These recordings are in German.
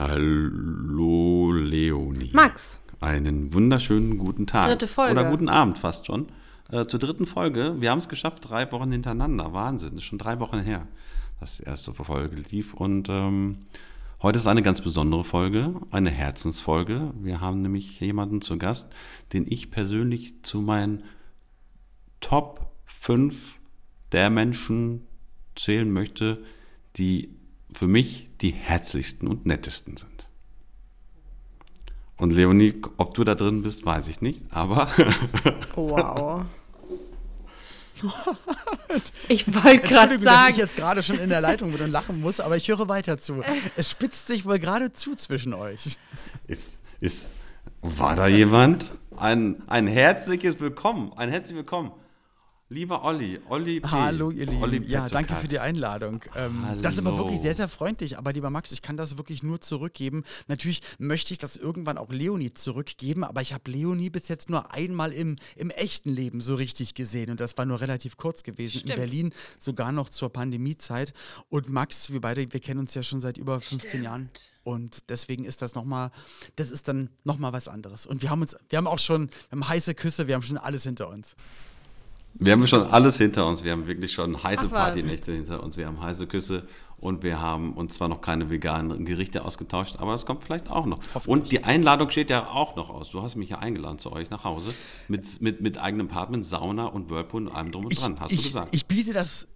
Hallo Leonie. Max. Einen wunderschönen guten Tag. Dritte Folge. Oder guten Abend fast schon. Äh, zur dritten Folge. Wir haben es geschafft, drei Wochen hintereinander. Wahnsinn, ist schon drei Wochen her, dass die erste Folge lief. Und ähm, heute ist eine ganz besondere Folge, eine Herzensfolge. Wir haben nämlich jemanden zu Gast, den ich persönlich zu meinen Top 5 der Menschen zählen möchte, die für mich die herzlichsten und nettesten sind. Und Leonie, ob du da drin bist, weiß ich nicht, aber. wow. ich wollte gerade sagen. dass ich jetzt gerade schon in der Leitung bin und lachen muss, aber ich höre weiter zu. Es spitzt sich wohl gerade zu zwischen euch. Ist, ist, war da jemand? Ein, ein herzliches Willkommen, ein herzliches Willkommen. Lieber Olli, Olli P. Hallo ihr Lieben. Olli ja, danke für die Einladung. Ähm, das ist aber wirklich sehr, sehr freundlich. Aber lieber Max, ich kann das wirklich nur zurückgeben. Natürlich möchte ich das irgendwann auch Leonie zurückgeben, aber ich habe Leonie bis jetzt nur einmal im, im echten Leben so richtig gesehen. Und das war nur relativ kurz gewesen. Stimmt. In Berlin, sogar noch zur Pandemiezeit. Und Max, wir beide, wir kennen uns ja schon seit über 15 Stimmt. Jahren. Und deswegen ist das nochmal, das ist dann nochmal was anderes. Und wir haben uns, wir haben auch schon, wir haben heiße Küsse, wir haben schon alles hinter uns. Wir haben schon alles hinter uns. Wir haben wirklich schon heiße Partynächte hinter uns. Wir haben heiße Küsse und wir haben uns zwar noch keine veganen Gerichte ausgetauscht, aber das kommt vielleicht auch noch. Und die Einladung steht ja auch noch aus. Du hast mich ja eingeladen zu euch nach Hause mit, mit, mit eigenem Apartment, Sauna und Whirlpool und allem drum und dran. Hast ich, du gesagt? Ich biete das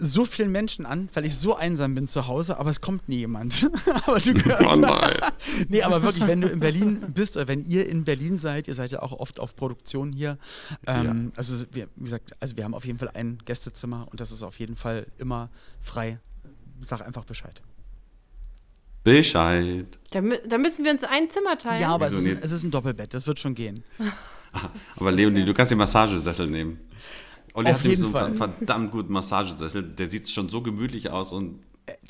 so vielen Menschen an, weil ich so einsam bin zu Hause, aber es kommt nie jemand. aber du oh nein. nee, aber wirklich, wenn du in Berlin bist oder wenn ihr in Berlin seid, ihr seid ja auch oft auf Produktion hier. Ähm, ja. Also wir, wie gesagt, also wir haben auf jeden Fall ein Gästezimmer und das ist auf jeden Fall immer frei. Sag einfach Bescheid. Bescheid. Da, da müssen wir uns ein Zimmer teilen. Ja, aber es ist, ein, es ist ein Doppelbett, das wird schon gehen. aber Leonie, du kannst den Massagesessel nehmen. Olli Auf hat jeden so Fall. einen verdammt guten Massagesessel. Der sieht schon so gemütlich aus und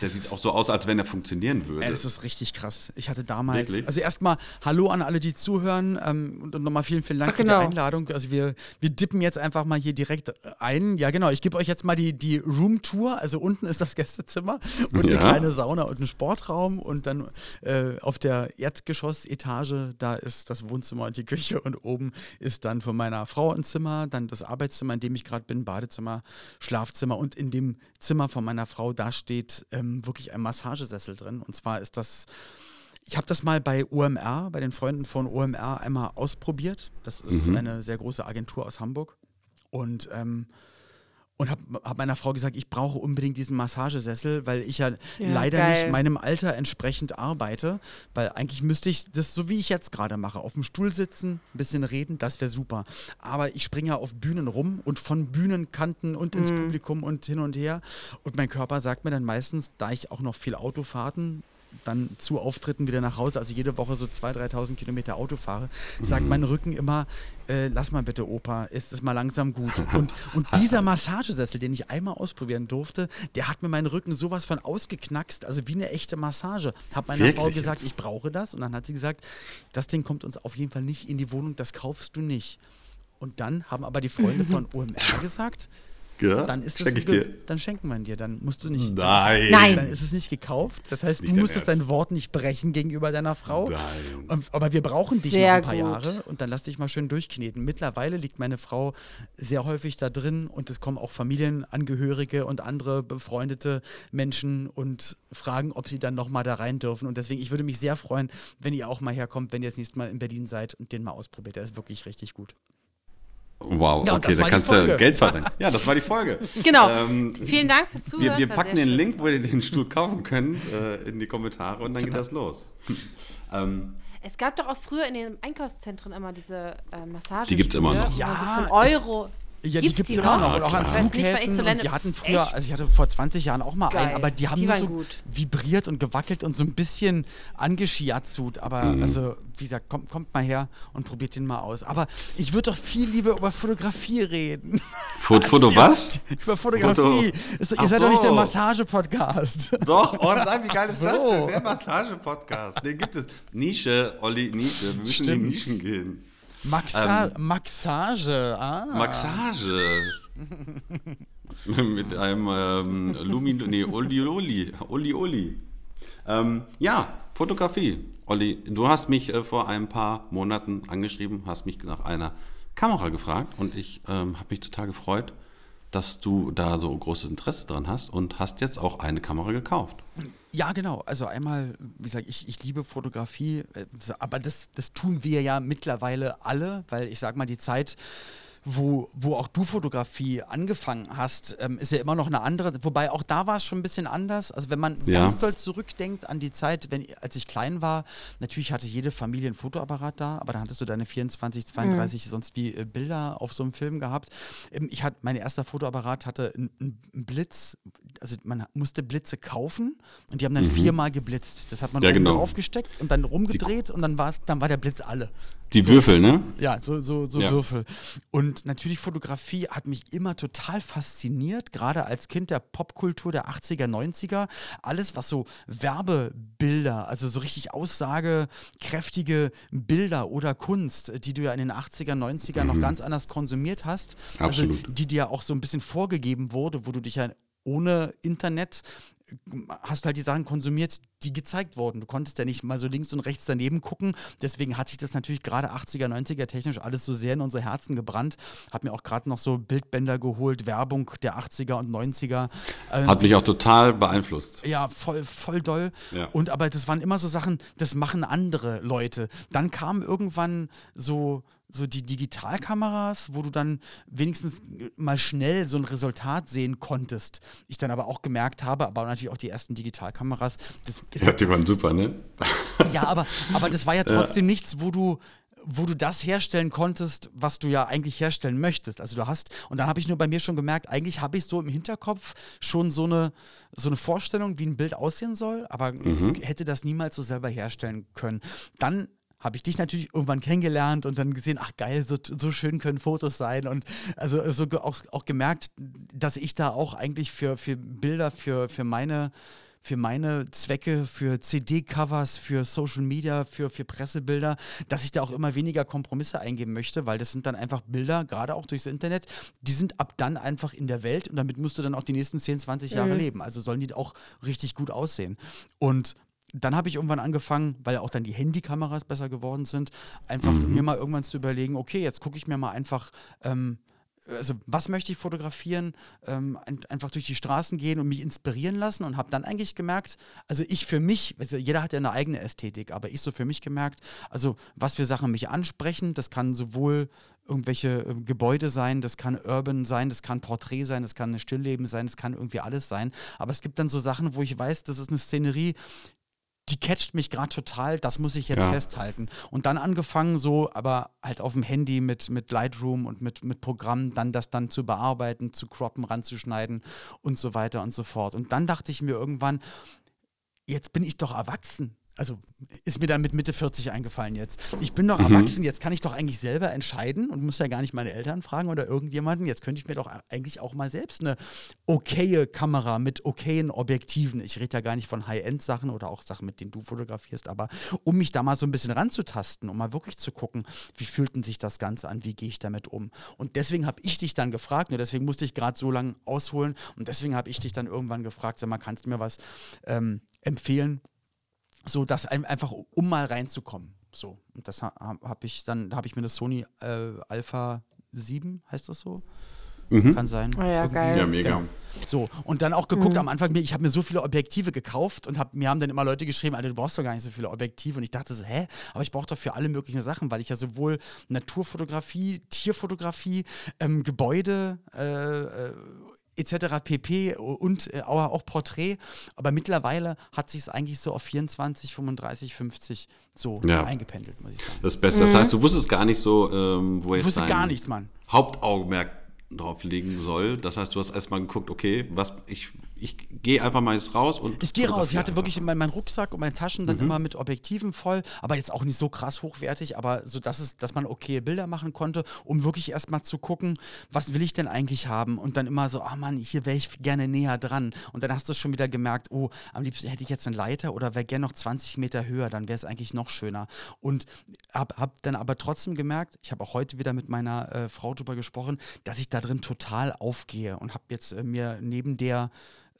der sieht auch so aus, als wenn er funktionieren würde. Ja, das ist richtig krass. Ich hatte damals, Wirklich? also erstmal Hallo an alle, die zuhören ähm, und nochmal vielen, vielen Dank Ach, genau. für die genau. Einladung. Also wir, wir dippen jetzt einfach mal hier direkt ein. Ja, genau, ich gebe euch jetzt mal die, die Room-Tour. Also unten ist das Gästezimmer und ja. eine kleine Sauna und ein Sportraum und dann äh, auf der Erdgeschossetage, da ist das Wohnzimmer und die Küche und oben ist dann von meiner Frau ein Zimmer, dann das Arbeitszimmer, in dem ich gerade bin, Badezimmer, Schlafzimmer und in dem Zimmer von meiner Frau, da steht ähm, wirklich ein Massagesessel drin. Und zwar ist das, ich habe das mal bei OMR, bei den Freunden von OMR einmal ausprobiert. Das ist mhm. eine sehr große Agentur aus Hamburg. Und ähm, und habe hab meiner Frau gesagt, ich brauche unbedingt diesen Massagesessel, weil ich ja, ja leider geil. nicht meinem Alter entsprechend arbeite. Weil eigentlich müsste ich das so wie ich jetzt gerade mache, auf dem Stuhl sitzen, ein bisschen reden, das wäre super. Aber ich springe ja auf Bühnen rum und von Bühnenkanten und ins mhm. Publikum und hin und her. Und mein Körper sagt mir dann meistens, da ich auch noch viel Autofahrten dann zu Auftritten wieder nach Hause, also jede Woche so 2.000, 3.000 Kilometer Auto fahre, sagt mhm. mein Rücken immer, äh, lass mal bitte Opa, ist es mal langsam gut. Und, und dieser Massagesessel, den ich einmal ausprobieren durfte, der hat mir meinen Rücken sowas von ausgeknackst, also wie eine echte Massage. Hab meiner Wirklich? Frau gesagt, ich brauche das und dann hat sie gesagt, das Ding kommt uns auf jeden Fall nicht in die Wohnung, das kaufst du nicht. Und dann haben aber die Freunde von OMR gesagt, ja, dann ist es dann schenken wir ihn dir. Dann musst du nicht. Nein. Nein. Dann ist es nicht gekauft. Das heißt, das du musstest dein Wort nicht brechen gegenüber deiner Frau. Nein. aber wir brauchen dich sehr noch ein paar gut. Jahre und dann lass dich mal schön durchkneten. Mittlerweile liegt meine Frau sehr häufig da drin und es kommen auch Familienangehörige und andere befreundete Menschen und fragen, ob sie dann noch mal da rein dürfen. Und deswegen, ich würde mich sehr freuen, wenn ihr auch mal herkommt, wenn ihr das nächste Mal in Berlin seid und den mal ausprobiert. Der ist wirklich richtig gut. Wow, ja, okay, da kannst du Geld verdienen. Ja, das war die Folge. Genau. Ähm, Vielen Dank fürs Zuhören. Wir, wir packen den Link, wo ihr den Stuhl kaufen könnt, äh, in die Kommentare und dann genau. geht das los. ähm, es gab doch auch früher in den Einkaufszentren immer diese äh, Massagen. Die gibt es immer noch. Ja, so Euro. Ja, die gibt es immer noch. Und auch an Flughäfen. Und die hatten früher, Echt? also ich hatte vor 20 Jahren auch mal Geil. einen, aber die haben die nur so gut. vibriert und gewackelt und so ein bisschen angeschiazut. Aber mhm. also, wie gesagt, kommt, kommt mal her und probiert den mal aus. Aber ich würde doch viel lieber über Fotografie reden. Foto, Foto was? über Fotografie. Ist, ihr seid so. doch nicht der Massage-Podcast. Doch, oh nein, wie geil ist so. das denn? Der Massage-Podcast. Den gibt es. Nische, Olli, Nische. Wir müssen Stimmt. in die Nischen gehen. Maxa ähm, Maxage, ah. Maxage. Mit einem ähm, Lumin, nee, Oli Oli. Oli Oli. Ähm, ja, Fotografie. Olli, du hast mich äh, vor ein paar Monaten angeschrieben, hast mich nach einer Kamera gefragt und ich ähm, habe mich total gefreut, dass du da so großes Interesse dran hast und hast jetzt auch eine Kamera gekauft. Ja, genau. Also einmal, wie gesagt, ich, ich liebe Fotografie, äh, aber das, das tun wir ja mittlerweile alle, weil ich sag mal, die Zeit wo, wo auch du Fotografie angefangen hast, ähm, ist ja immer noch eine andere. Wobei auch da war es schon ein bisschen anders. Also wenn man ja. ganz doll zurückdenkt an die Zeit, wenn, als ich klein war, natürlich hatte jede Familie einen Fotoapparat da, aber dann hattest du deine 24, 32 mhm. sonst wie äh, Bilder auf so einem Film gehabt. Ähm, ich hatte, mein erster Fotoapparat hatte einen Blitz, also man musste Blitze kaufen und die haben dann mhm. viermal geblitzt. Das hat man ja, genau. draufgesteckt und dann rumgedreht die, und dann, dann war der Blitz alle. Die so, Würfel, ne? Ja, so, so, so ja. Würfel. Und natürlich Fotografie hat mich immer total fasziniert, gerade als Kind der Popkultur der 80er, 90er. Alles, was so Werbebilder, also so richtig aussagekräftige Bilder oder Kunst, die du ja in den 80er, 90er mhm. noch ganz anders konsumiert hast. Also Absolut. Also die dir auch so ein bisschen vorgegeben wurde, wo du dich ja ohne Internet hast du halt die Sachen konsumiert, die gezeigt wurden. Du konntest ja nicht mal so links und rechts daneben gucken. Deswegen hat sich das natürlich gerade 80er, 90er technisch alles so sehr in unsere Herzen gebrannt. Hab mir auch gerade noch so Bildbänder geholt, Werbung der 80er und 90er. Hat mich auch total beeinflusst. Ja, voll, voll doll. Ja. Und aber das waren immer so Sachen, das machen andere Leute. Dann kam irgendwann so so die Digitalkameras, wo du dann wenigstens mal schnell so ein Resultat sehen konntest. Ich dann aber auch gemerkt habe, aber natürlich auch die ersten Digitalkameras. Das ist, ja, die waren super, ne? Ja, aber, aber das war ja trotzdem ja. nichts, wo du wo du das herstellen konntest, was du ja eigentlich herstellen möchtest. Also du hast, und dann habe ich nur bei mir schon gemerkt, eigentlich habe ich so im Hinterkopf schon so eine, so eine Vorstellung, wie ein Bild aussehen soll, aber mhm. hätte das niemals so selber herstellen können. Dann habe ich dich natürlich irgendwann kennengelernt und dann gesehen, ach geil, so, so schön können Fotos sein und also so auch, auch gemerkt, dass ich da auch eigentlich für, für Bilder, für, für meine für meine Zwecke, für CD-Covers, für Social Media, für, für Pressebilder, dass ich da auch immer weniger Kompromisse eingeben möchte, weil das sind dann einfach Bilder, gerade auch durchs Internet, die sind ab dann einfach in der Welt und damit musst du dann auch die nächsten 10, 20 Jahre mhm. leben. Also sollen die auch richtig gut aussehen. Und dann habe ich irgendwann angefangen, weil auch dann die Handykameras besser geworden sind, einfach mhm. mir mal irgendwann zu überlegen, okay, jetzt gucke ich mir mal einfach, ähm, also was möchte ich fotografieren, ähm, ein, einfach durch die Straßen gehen und mich inspirieren lassen und habe dann eigentlich gemerkt, also ich für mich, also jeder hat ja eine eigene Ästhetik, aber ich so für mich gemerkt, also was für Sachen mich ansprechen, das kann sowohl irgendwelche äh, Gebäude sein, das kann Urban sein, das kann Porträt sein, das kann ein Stillleben sein, das kann irgendwie alles sein. Aber es gibt dann so Sachen, wo ich weiß, das ist eine Szenerie, die catcht mich gerade total, das muss ich jetzt ja. festhalten. Und dann angefangen, so, aber halt auf dem Handy mit, mit Lightroom und mit, mit Programmen, dann das dann zu bearbeiten, zu croppen, ranzuschneiden und so weiter und so fort. Und dann dachte ich mir irgendwann, jetzt bin ich doch erwachsen also ist mir dann mit Mitte 40 eingefallen jetzt. Ich bin doch mhm. erwachsen, jetzt kann ich doch eigentlich selber entscheiden und muss ja gar nicht meine Eltern fragen oder irgendjemanden. Jetzt könnte ich mir doch eigentlich auch mal selbst eine okaye Kamera mit okayen Objektiven, ich rede ja gar nicht von High-End-Sachen oder auch Sachen, mit denen du fotografierst, aber um mich da mal so ein bisschen ranzutasten, um mal wirklich zu gucken, wie fühlt denn sich das Ganze an, wie gehe ich damit um. Und deswegen habe ich dich dann gefragt, nur deswegen musste ich gerade so lange ausholen und deswegen habe ich dich dann irgendwann gefragt, sag mal, kannst du mir was ähm, empfehlen? So dass einfach um mal reinzukommen. So und das habe ich dann habe ich mir das Sony äh, Alpha 7 heißt das so. Mhm. Kann sein. Oh ja, geil. Ja, mega. Genau. So, und dann auch geguckt mhm. am Anfang, ich habe mir so viele Objektive gekauft und hab, mir haben dann immer Leute geschrieben, Alter, du brauchst doch gar nicht so viele Objektive. Und ich dachte so, hä? Aber ich brauche doch für alle möglichen Sachen, weil ich ja sowohl Naturfotografie, Tierfotografie, ähm, Gebäude äh, äh etc. pp. und äh, auch Porträt. Aber mittlerweile hat sich es eigentlich so auf 24, 35, 50 so ja. eingependelt, muss ich sagen. Das Beste. Das heißt, du wusstest gar nicht so, ähm, wo jetzt ich wusste gar nichts, Mann. Hauptaugenmerk drauf legen soll. Das heißt, du hast erstmal geguckt, okay, was ich ich gehe einfach mal jetzt raus und. Ich gehe raus. Ich hatte wirklich meinen mein Rucksack und meine Taschen dann mhm. immer mit Objektiven voll, aber jetzt auch nicht so krass hochwertig, aber so, dass, es, dass man okay Bilder machen konnte, um wirklich erstmal zu gucken, was will ich denn eigentlich haben? Und dann immer so, ah oh Mann, hier wäre ich gerne näher dran. Und dann hast du schon wieder gemerkt, oh, am liebsten hätte ich jetzt eine Leiter oder wäre gerne noch 20 Meter höher, dann wäre es eigentlich noch schöner. Und habe hab dann aber trotzdem gemerkt, ich habe auch heute wieder mit meiner äh, Frau drüber gesprochen, dass ich da drin total aufgehe und habe jetzt äh, mir neben der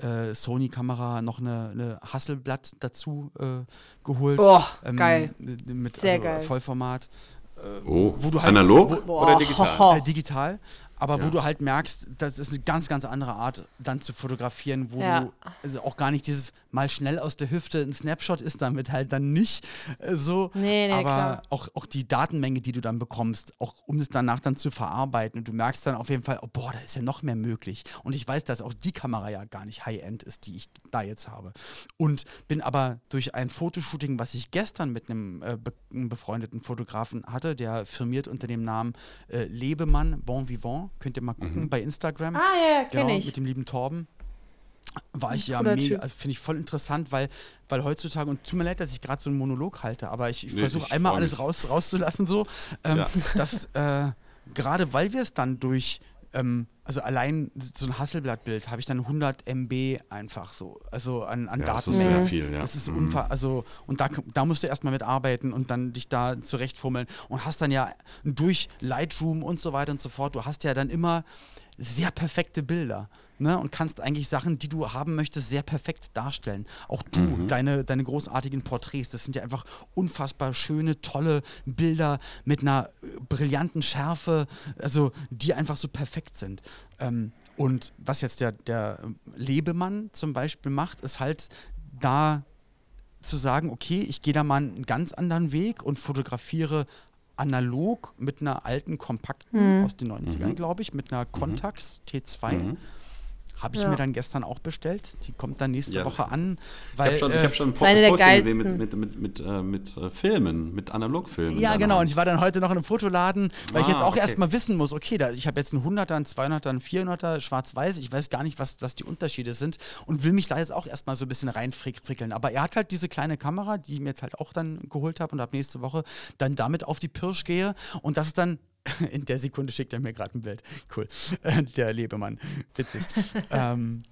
äh, Sony-Kamera noch eine, eine Hasselblatt dazu äh, geholt. Oh, ähm, geil. Mit Sehr also, geil. Vollformat. Äh, oh, wo du halt, analog wo, oder digital? Äh, digital aber ja. wo du halt merkst, das ist eine ganz, ganz andere Art, dann zu fotografieren, wo ja. du also auch gar nicht dieses mal schnell aus der Hüfte ein Snapshot ist damit halt dann nicht äh, so. Nee, nee, aber klar. Auch, auch die Datenmenge, die du dann bekommst, auch um es danach dann zu verarbeiten. Und du merkst dann auf jeden Fall, oh, boah, da ist ja noch mehr möglich. Und ich weiß, dass auch die Kamera ja gar nicht High-End ist, die ich da jetzt habe. Und bin aber durch ein Fotoshooting, was ich gestern mit einem äh, be befreundeten Fotografen hatte, der firmiert unter dem Namen äh, Lebemann Bon Vivant, könnt ihr mal gucken mhm. bei Instagram. Ah, ja, ja kenne genau, ich. Mit dem lieben Torben war ich ja mega, also finde ich voll interessant, weil, weil heutzutage, und tut mir leid, dass ich gerade so einen Monolog halte, aber ich, ich nee, versuche einmal alles raus, rauszulassen, so, ähm, ja. dass äh, gerade weil wir es dann durch, ähm, also allein so ein Hasselblattbild habe ich dann 100 MB einfach so, also an, an ja, Daten. Das ist sehr viel, ja. Das ist mhm. also und da, da musst du erstmal mit arbeiten und dann dich da zurechtfummeln und hast dann ja durch Lightroom und so weiter und so fort, du hast ja dann immer sehr perfekte Bilder ne, und kannst eigentlich Sachen, die du haben möchtest, sehr perfekt darstellen. Auch du, mhm. deine, deine großartigen Porträts, das sind ja einfach unfassbar schöne, tolle Bilder mit einer äh, brillanten Schärfe, also die einfach so perfekt sind. Ähm, und was jetzt der, der Lebemann zum Beispiel macht, ist halt da zu sagen, okay, ich gehe da mal einen ganz anderen Weg und fotografiere analog mit einer alten kompakten mhm. aus den 90ern, mhm. glaube ich, mit einer mhm. Contax T2. Mhm. Habe ich ja. mir dann gestern auch bestellt. Die kommt dann nächste ja. Woche an. Weil, ich habe schon, äh, hab schon ein Posting gesehen mit, mit, mit, mit, äh, mit äh, Filmen, mit Analogfilmen. Ja, genau. Und ich war dann heute noch in einem Fotoladen, weil ah, ich jetzt auch okay. erstmal wissen muss, okay, da, ich habe jetzt einen 100er, einen 200er, einen 400er, schwarz-weiß. Ich weiß gar nicht, was, was die Unterschiede sind und will mich da jetzt auch erstmal so ein bisschen reinfrickeln. Aber er hat halt diese kleine Kamera, die ich mir jetzt halt auch dann geholt habe und ab nächste Woche dann damit auf die Pirsch gehe. Und das ist dann In der Sekunde schickt er mir gerade ein Bild. Cool. Äh, der Lebemann. Witzig. ähm,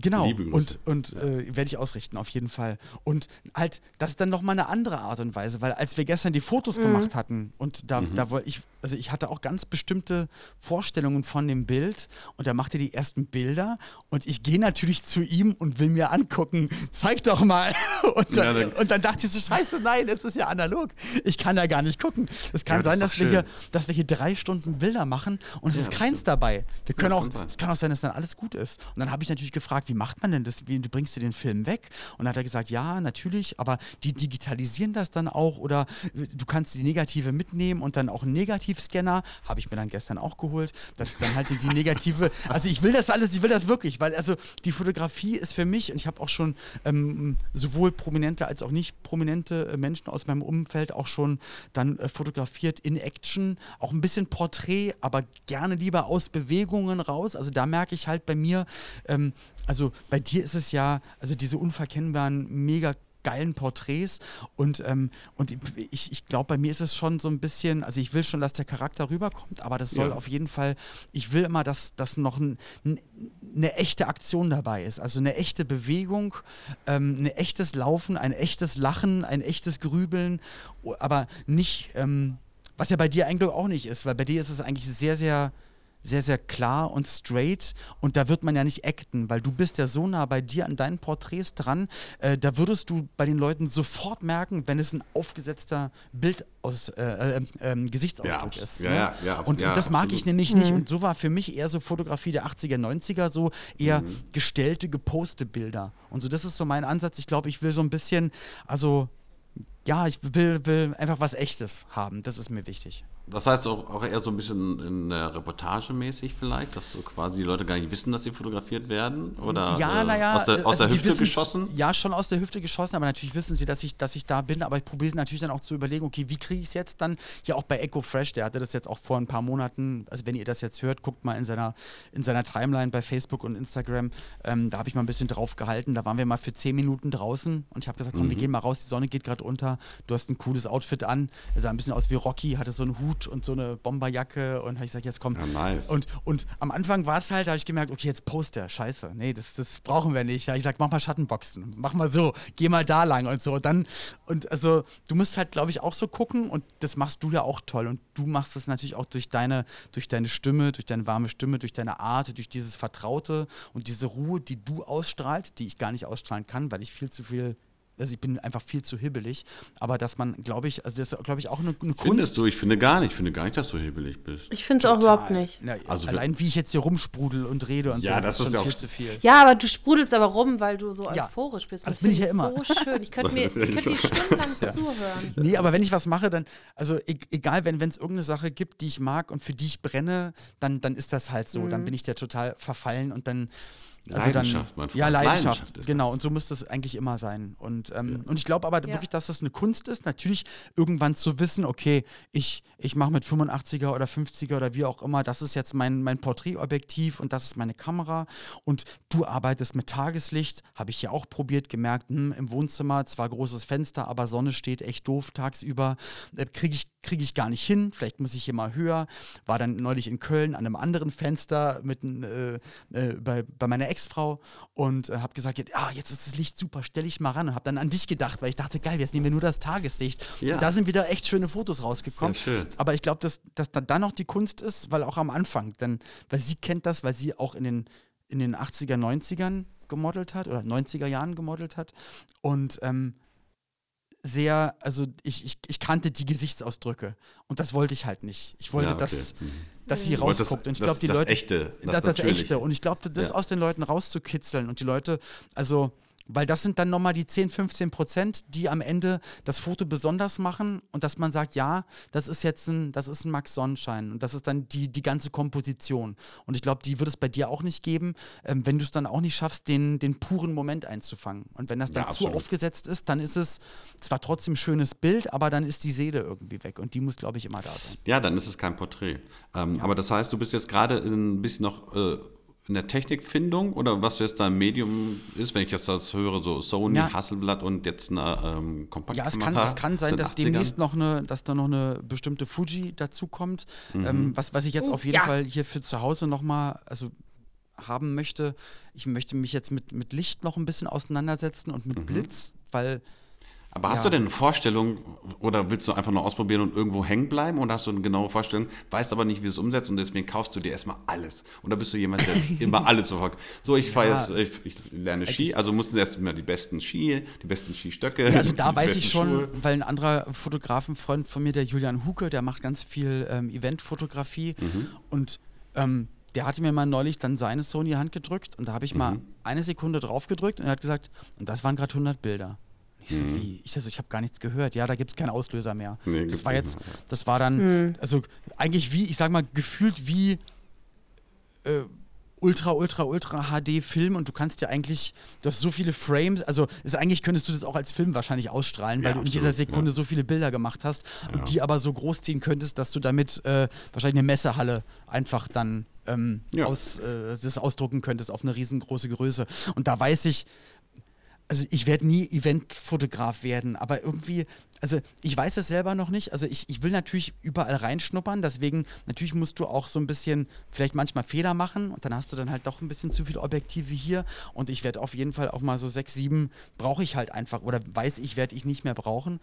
Genau, und, und äh, werde ich ausrichten, auf jeden Fall. Und halt, das ist dann nochmal eine andere Art und Weise, weil als wir gestern die Fotos mhm. gemacht hatten und da, mhm. da wollte ich, also ich hatte auch ganz bestimmte Vorstellungen von dem Bild und er machte die ersten Bilder und ich gehe natürlich zu ihm und will mir angucken, zeig doch mal. Und dann, ja, dann, und dann dachte ich so, scheiße, nein, es ist ja analog. Ich kann da gar nicht gucken. Es kann ja, das sein, dass wir, hier, dass wir hier drei Stunden Bilder machen und es ja, ist keins dabei. Wir können auch, es kann auch sein, dass dann alles gut ist. Und dann habe ich natürlich gefragt, wie macht man denn das? Wie du bringst du den Film weg? Und dann hat er gesagt, ja, natürlich, aber die digitalisieren das dann auch oder du kannst die Negative mitnehmen und dann auch einen Negativscanner, habe ich mir dann gestern auch geholt, dass dann halt die, die Negative, also ich will das alles, ich will das wirklich, weil also die Fotografie ist für mich und ich habe auch schon ähm, sowohl prominente als auch nicht prominente äh, Menschen aus meinem Umfeld auch schon dann äh, fotografiert in Action, auch ein bisschen Porträt, aber gerne lieber aus Bewegungen raus. Also da merke ich halt bei mir, ähm, also bei dir ist es ja, also diese unverkennbaren, mega geilen Porträts und, ähm, und ich, ich glaube, bei mir ist es schon so ein bisschen, also ich will schon, dass der Charakter rüberkommt, aber das soll ja. auf jeden Fall, ich will immer, dass, dass noch ein, ein, eine echte Aktion dabei ist, also eine echte Bewegung, ähm, ein echtes Laufen, ein echtes Lachen, ein echtes Grübeln, aber nicht, ähm, was ja bei dir eigentlich auch nicht ist, weil bei dir ist es eigentlich sehr, sehr sehr, sehr klar und straight und da wird man ja nicht acten, weil du bist ja so nah bei dir an deinen Porträts dran, äh, da würdest du bei den Leuten sofort merken, wenn es ein aufgesetzter Bild aus, äh, äh, ähm, Gesichtsausdruck ja, ist. Ja, ne? ja, ja, und, ja, das mag absolut. ich nämlich mhm. nicht und so war für mich eher so Fotografie der 80er, 90er, so eher mhm. gestellte, geposte Bilder und so, das ist so mein Ansatz, ich glaube, ich will so ein bisschen, also ja, ich will, will einfach was Echtes haben, das ist mir wichtig. Das heißt auch, auch eher so ein bisschen in der Reportage mäßig vielleicht, dass so quasi die Leute gar nicht wissen, dass sie fotografiert werden? Oder ja, äh, naja, aus der, aus also der Hüfte geschossen? Ja, schon aus der Hüfte geschossen, aber natürlich wissen sie, dass ich, dass ich da bin. Aber ich probiere natürlich dann auch zu überlegen, okay, wie kriege ich es jetzt dann? Ja, auch bei Echo Fresh, der hatte das jetzt auch vor ein paar Monaten, also wenn ihr das jetzt hört, guckt mal in seiner, in seiner Timeline bei Facebook und Instagram. Ähm, da habe ich mal ein bisschen drauf gehalten. Da waren wir mal für zehn Minuten draußen und ich habe gesagt, komm, mhm. wir gehen mal raus, die Sonne geht gerade unter. Du hast ein cooles Outfit an. Er sah ein bisschen aus wie Rocky, hatte so einen Hut Hut und so eine Bomberjacke und habe ich gesagt, jetzt komm. Ja, nice. Und, und am Anfang war es halt, da habe ich gemerkt, okay, jetzt Poster, scheiße, nee, das, das brauchen wir nicht. Da habe ich gesagt, mach mal Schattenboxen, mach mal so, geh mal da lang und so. Und dann, und also du musst halt, glaube ich, auch so gucken und das machst du ja auch toll. Und du machst es natürlich auch durch deine, durch deine Stimme, durch deine warme Stimme, durch deine Art, durch dieses Vertraute und diese Ruhe, die du ausstrahlst, die ich gar nicht ausstrahlen kann, weil ich viel zu viel also ich bin einfach viel zu hibbelig, aber dass man, glaube ich, also das ist, glaube ich, auch eine, eine Kunst. Findest du? Ich finde gar nicht, ich finde gar nicht, dass du hibbelig bist. Ich finde es auch überhaupt nicht. Na, also allein wie ich jetzt hier rumsprudel und rede und ja, so, das, das ist schon viel auch zu viel. Ja, aber du sprudelst aber rum, weil du so ja, euphorisch bist. Das, das bin ich ja immer. so schön. Ich könnte mir ich könnte dir stundenlang ja. zuhören. Nee, aber wenn ich was mache, dann, also e egal, wenn es irgendeine Sache gibt, die ich mag und für die ich brenne, dann, dann ist das halt so. Mhm. Dann bin ich der total verfallen und dann also Leidenschaft, dann, Ja, Leidenschaft, Leidenschaft genau. Und so muss das eigentlich immer sein. Und, ähm, ja. und ich glaube aber ja. wirklich, dass das eine Kunst ist, natürlich irgendwann zu wissen, okay, ich, ich mache mit 85er oder 50er oder wie auch immer, das ist jetzt mein, mein Porträtobjektiv und das ist meine Kamera. Und du arbeitest mit Tageslicht, habe ich ja auch probiert, gemerkt, hm, im Wohnzimmer zwar großes Fenster, aber Sonne steht echt doof tagsüber, äh, kriege ich, krieg ich gar nicht hin, vielleicht muss ich hier mal höher. War dann neulich in Köln an einem anderen Fenster mit, äh, äh, bei, bei meiner Ex Ex-Frau und äh, habe gesagt, ja, jetzt ist das Licht super, stelle ich mal ran und habe dann an dich gedacht, weil ich dachte, geil, jetzt nehmen wir nur das Tageslicht. Ja. Da sind wieder echt schöne Fotos rausgekommen. Aber ich glaube, dass, dass da dann noch die Kunst ist, weil auch am Anfang, dann, weil sie kennt das, weil sie auch in den, in den 80er, 90ern gemodelt hat oder 90er Jahren gemodelt hat und ähm, sehr, also ich, ich, ich kannte die Gesichtsausdrücke und das wollte ich halt nicht. Ich wollte, ja, okay. dass, mhm dass sie rausguckt. Das, und ich glaube, die das Leute. Echte, das, das, das Echte. Und ich glaube, das ja. aus den Leuten rauszukitzeln und die Leute, also weil das sind dann nochmal die 10, 15 Prozent, die am Ende das Foto besonders machen und dass man sagt, ja, das ist jetzt ein, das ist ein Max Sonnenschein und das ist dann die, die ganze Komposition. Und ich glaube, die wird es bei dir auch nicht geben, ähm, wenn du es dann auch nicht schaffst, den, den puren Moment einzufangen. Und wenn das dann ja, zu aufgesetzt ist, dann ist es zwar trotzdem ein schönes Bild, aber dann ist die Seele irgendwie weg und die muss, glaube ich, immer da sein. Ja, dann ist es kein Porträt. Ähm, ja. Aber das heißt, du bist jetzt gerade ein bisschen noch äh, in der Technikfindung oder was jetzt dein Medium ist, wenn ich jetzt das höre, so Sony, ja. Hasselblatt und jetzt eine ähm, Kompaktkamera. Ja, es kann, es kann sein, dass 80ern. demnächst noch eine, dass da noch eine bestimmte Fuji dazukommt. Mhm. Ähm, was, was ich jetzt oh, auf jeden ja. Fall hier für zu Hause nochmal, also haben möchte, ich möchte mich jetzt mit, mit Licht noch ein bisschen auseinandersetzen und mit mhm. Blitz, weil aber hast ja. du denn eine Vorstellung oder willst du einfach nur ausprobieren und irgendwo hängen bleiben oder hast du eine genaue Vorstellung, weißt aber nicht, wie es umsetzt und deswegen kaufst du dir erstmal alles? Oder bist du jemand, der immer alles sofort, so ich fahre ja. jetzt, ich, ich, lerne Ski, also mussten erst mal die besten Ski, die besten Skistöcke. Ja, also da weiß ich schon, Schuhe. weil ein anderer Fotografenfreund von mir, der Julian Huke, der macht ganz viel ähm, Eventfotografie mhm. und ähm, der hatte mir mal neulich dann seine Sony Hand gedrückt und da habe ich mhm. mal eine Sekunde drauf gedrückt und er hat gesagt, und das waren gerade 100 Bilder. Ich so, mhm. wie? Ich, so, ich habe gar nichts gehört. Ja, da gibt es keinen Auslöser mehr. Nee, das war jetzt, das war dann, mhm. also eigentlich wie, ich sag mal, gefühlt wie äh, ultra, ultra, ultra HD-Film und du kannst ja eigentlich, du hast so viele Frames, also ist, eigentlich könntest du das auch als Film wahrscheinlich ausstrahlen, weil ja, du in dieser Sekunde ja. so viele Bilder gemacht hast ja. und die aber so groß ziehen könntest, dass du damit äh, wahrscheinlich eine Messehalle einfach dann ähm, aus, äh, das ausdrucken könntest auf eine riesengroße Größe. Und da weiß ich, also ich werde nie Eventfotograf werden, aber irgendwie also ich weiß es selber noch nicht. Also ich, ich will natürlich überall reinschnuppern, deswegen natürlich musst du auch so ein bisschen vielleicht manchmal Fehler machen und dann hast du dann halt doch ein bisschen zu viele Objektive hier und ich werde auf jeden Fall auch mal so sechs, sieben brauche ich halt einfach oder weiß ich, werde ich nicht mehr brauchen.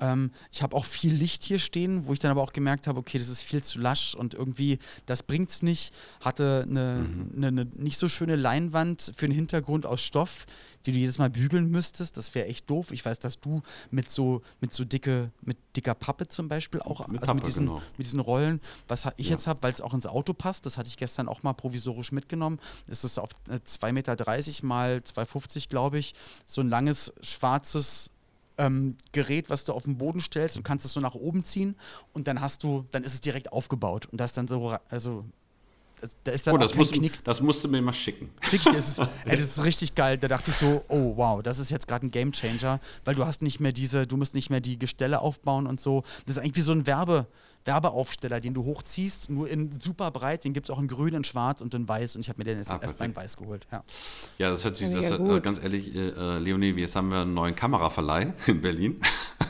Ähm, ich habe auch viel Licht hier stehen, wo ich dann aber auch gemerkt habe, okay, das ist viel zu lasch und irgendwie, das bringt es nicht. Hatte eine, mhm. eine, eine nicht so schöne Leinwand für einen Hintergrund aus Stoff, die du jedes Mal bügeln müsstest. Das wäre echt doof. Ich weiß, dass du mit so, mit so dicke, mit dicker Pappe zum Beispiel auch, mit also Pappe, mit, diesen, genau. mit diesen Rollen, was ich ja. jetzt habe, weil es auch ins Auto passt, das hatte ich gestern auch mal provisorisch mitgenommen, ist es auf 2,30 Meter mal 2,50 glaube ich, so ein langes schwarzes ähm, Gerät, was du auf den Boden stellst und kannst es so nach oben ziehen und dann hast du, dann ist es direkt aufgebaut und das dann so, also da ist dann oh, das, musst du, das musst du mir mal schicken. Schick ich dir. Das ist, ey, das ist richtig geil. Da dachte ich so, oh wow, das ist jetzt gerade ein Gamechanger, weil du hast nicht mehr diese, du musst nicht mehr die Gestelle aufbauen und so. Das ist eigentlich wie so ein Werbe, Werbeaufsteller, den du hochziehst, nur in super breit. Den gibt es auch in grün, in schwarz und in weiß. Und ich habe mir den jetzt ah, erstmal in weiß geholt. Ja, ja das hört sich, das, äh, ganz ehrlich, äh, Leonie, jetzt haben wir einen neuen Kameraverleih in Berlin.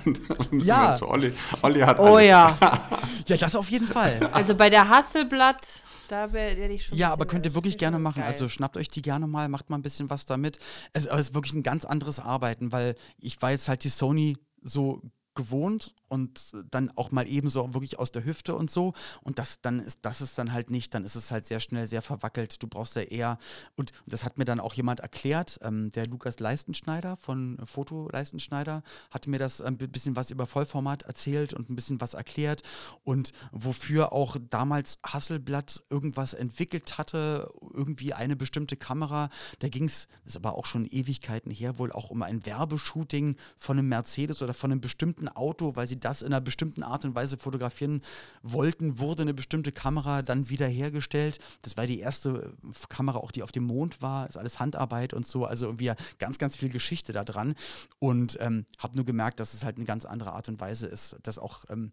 ja. Olli, Olli hat Oh alles. ja. ja, das auf jeden Fall. Also bei der Hasselblatt, da werde ich schon. Ja, aber könnt ihr äh, wirklich gerne machen. geil. Also schnappt euch die gerne mal, macht mal ein bisschen was damit. Es, aber es ist wirklich ein ganz anderes Arbeiten, weil ich war jetzt halt die Sony so gewohnt und dann auch mal eben so wirklich aus der Hüfte und so. Und das dann ist das ist dann halt nicht dann ist es halt sehr schnell sehr verwackelt. Du brauchst ja eher und das hat mir dann auch jemand erklärt ähm, der Lukas Leistenschneider von Foto Leistenschneider hat mir das ein bisschen was über Vollformat erzählt und ein bisschen was erklärt und wofür auch damals Hasselblatt irgendwas entwickelt hatte irgendwie eine bestimmte Kamera. Da ging es ist aber auch schon Ewigkeiten her wohl auch um ein Werbeshooting von einem Mercedes oder von einem bestimmten Auto weil sie das in einer bestimmten Art und Weise fotografieren wollten, wurde eine bestimmte Kamera dann wieder hergestellt. Das war die erste äh, Kamera, auch die auf dem Mond war. Ist alles Handarbeit und so. Also irgendwie ganz, ganz viel Geschichte da dran. Und ähm, habe nur gemerkt, dass es halt eine ganz andere Art und Weise ist, das auch ähm,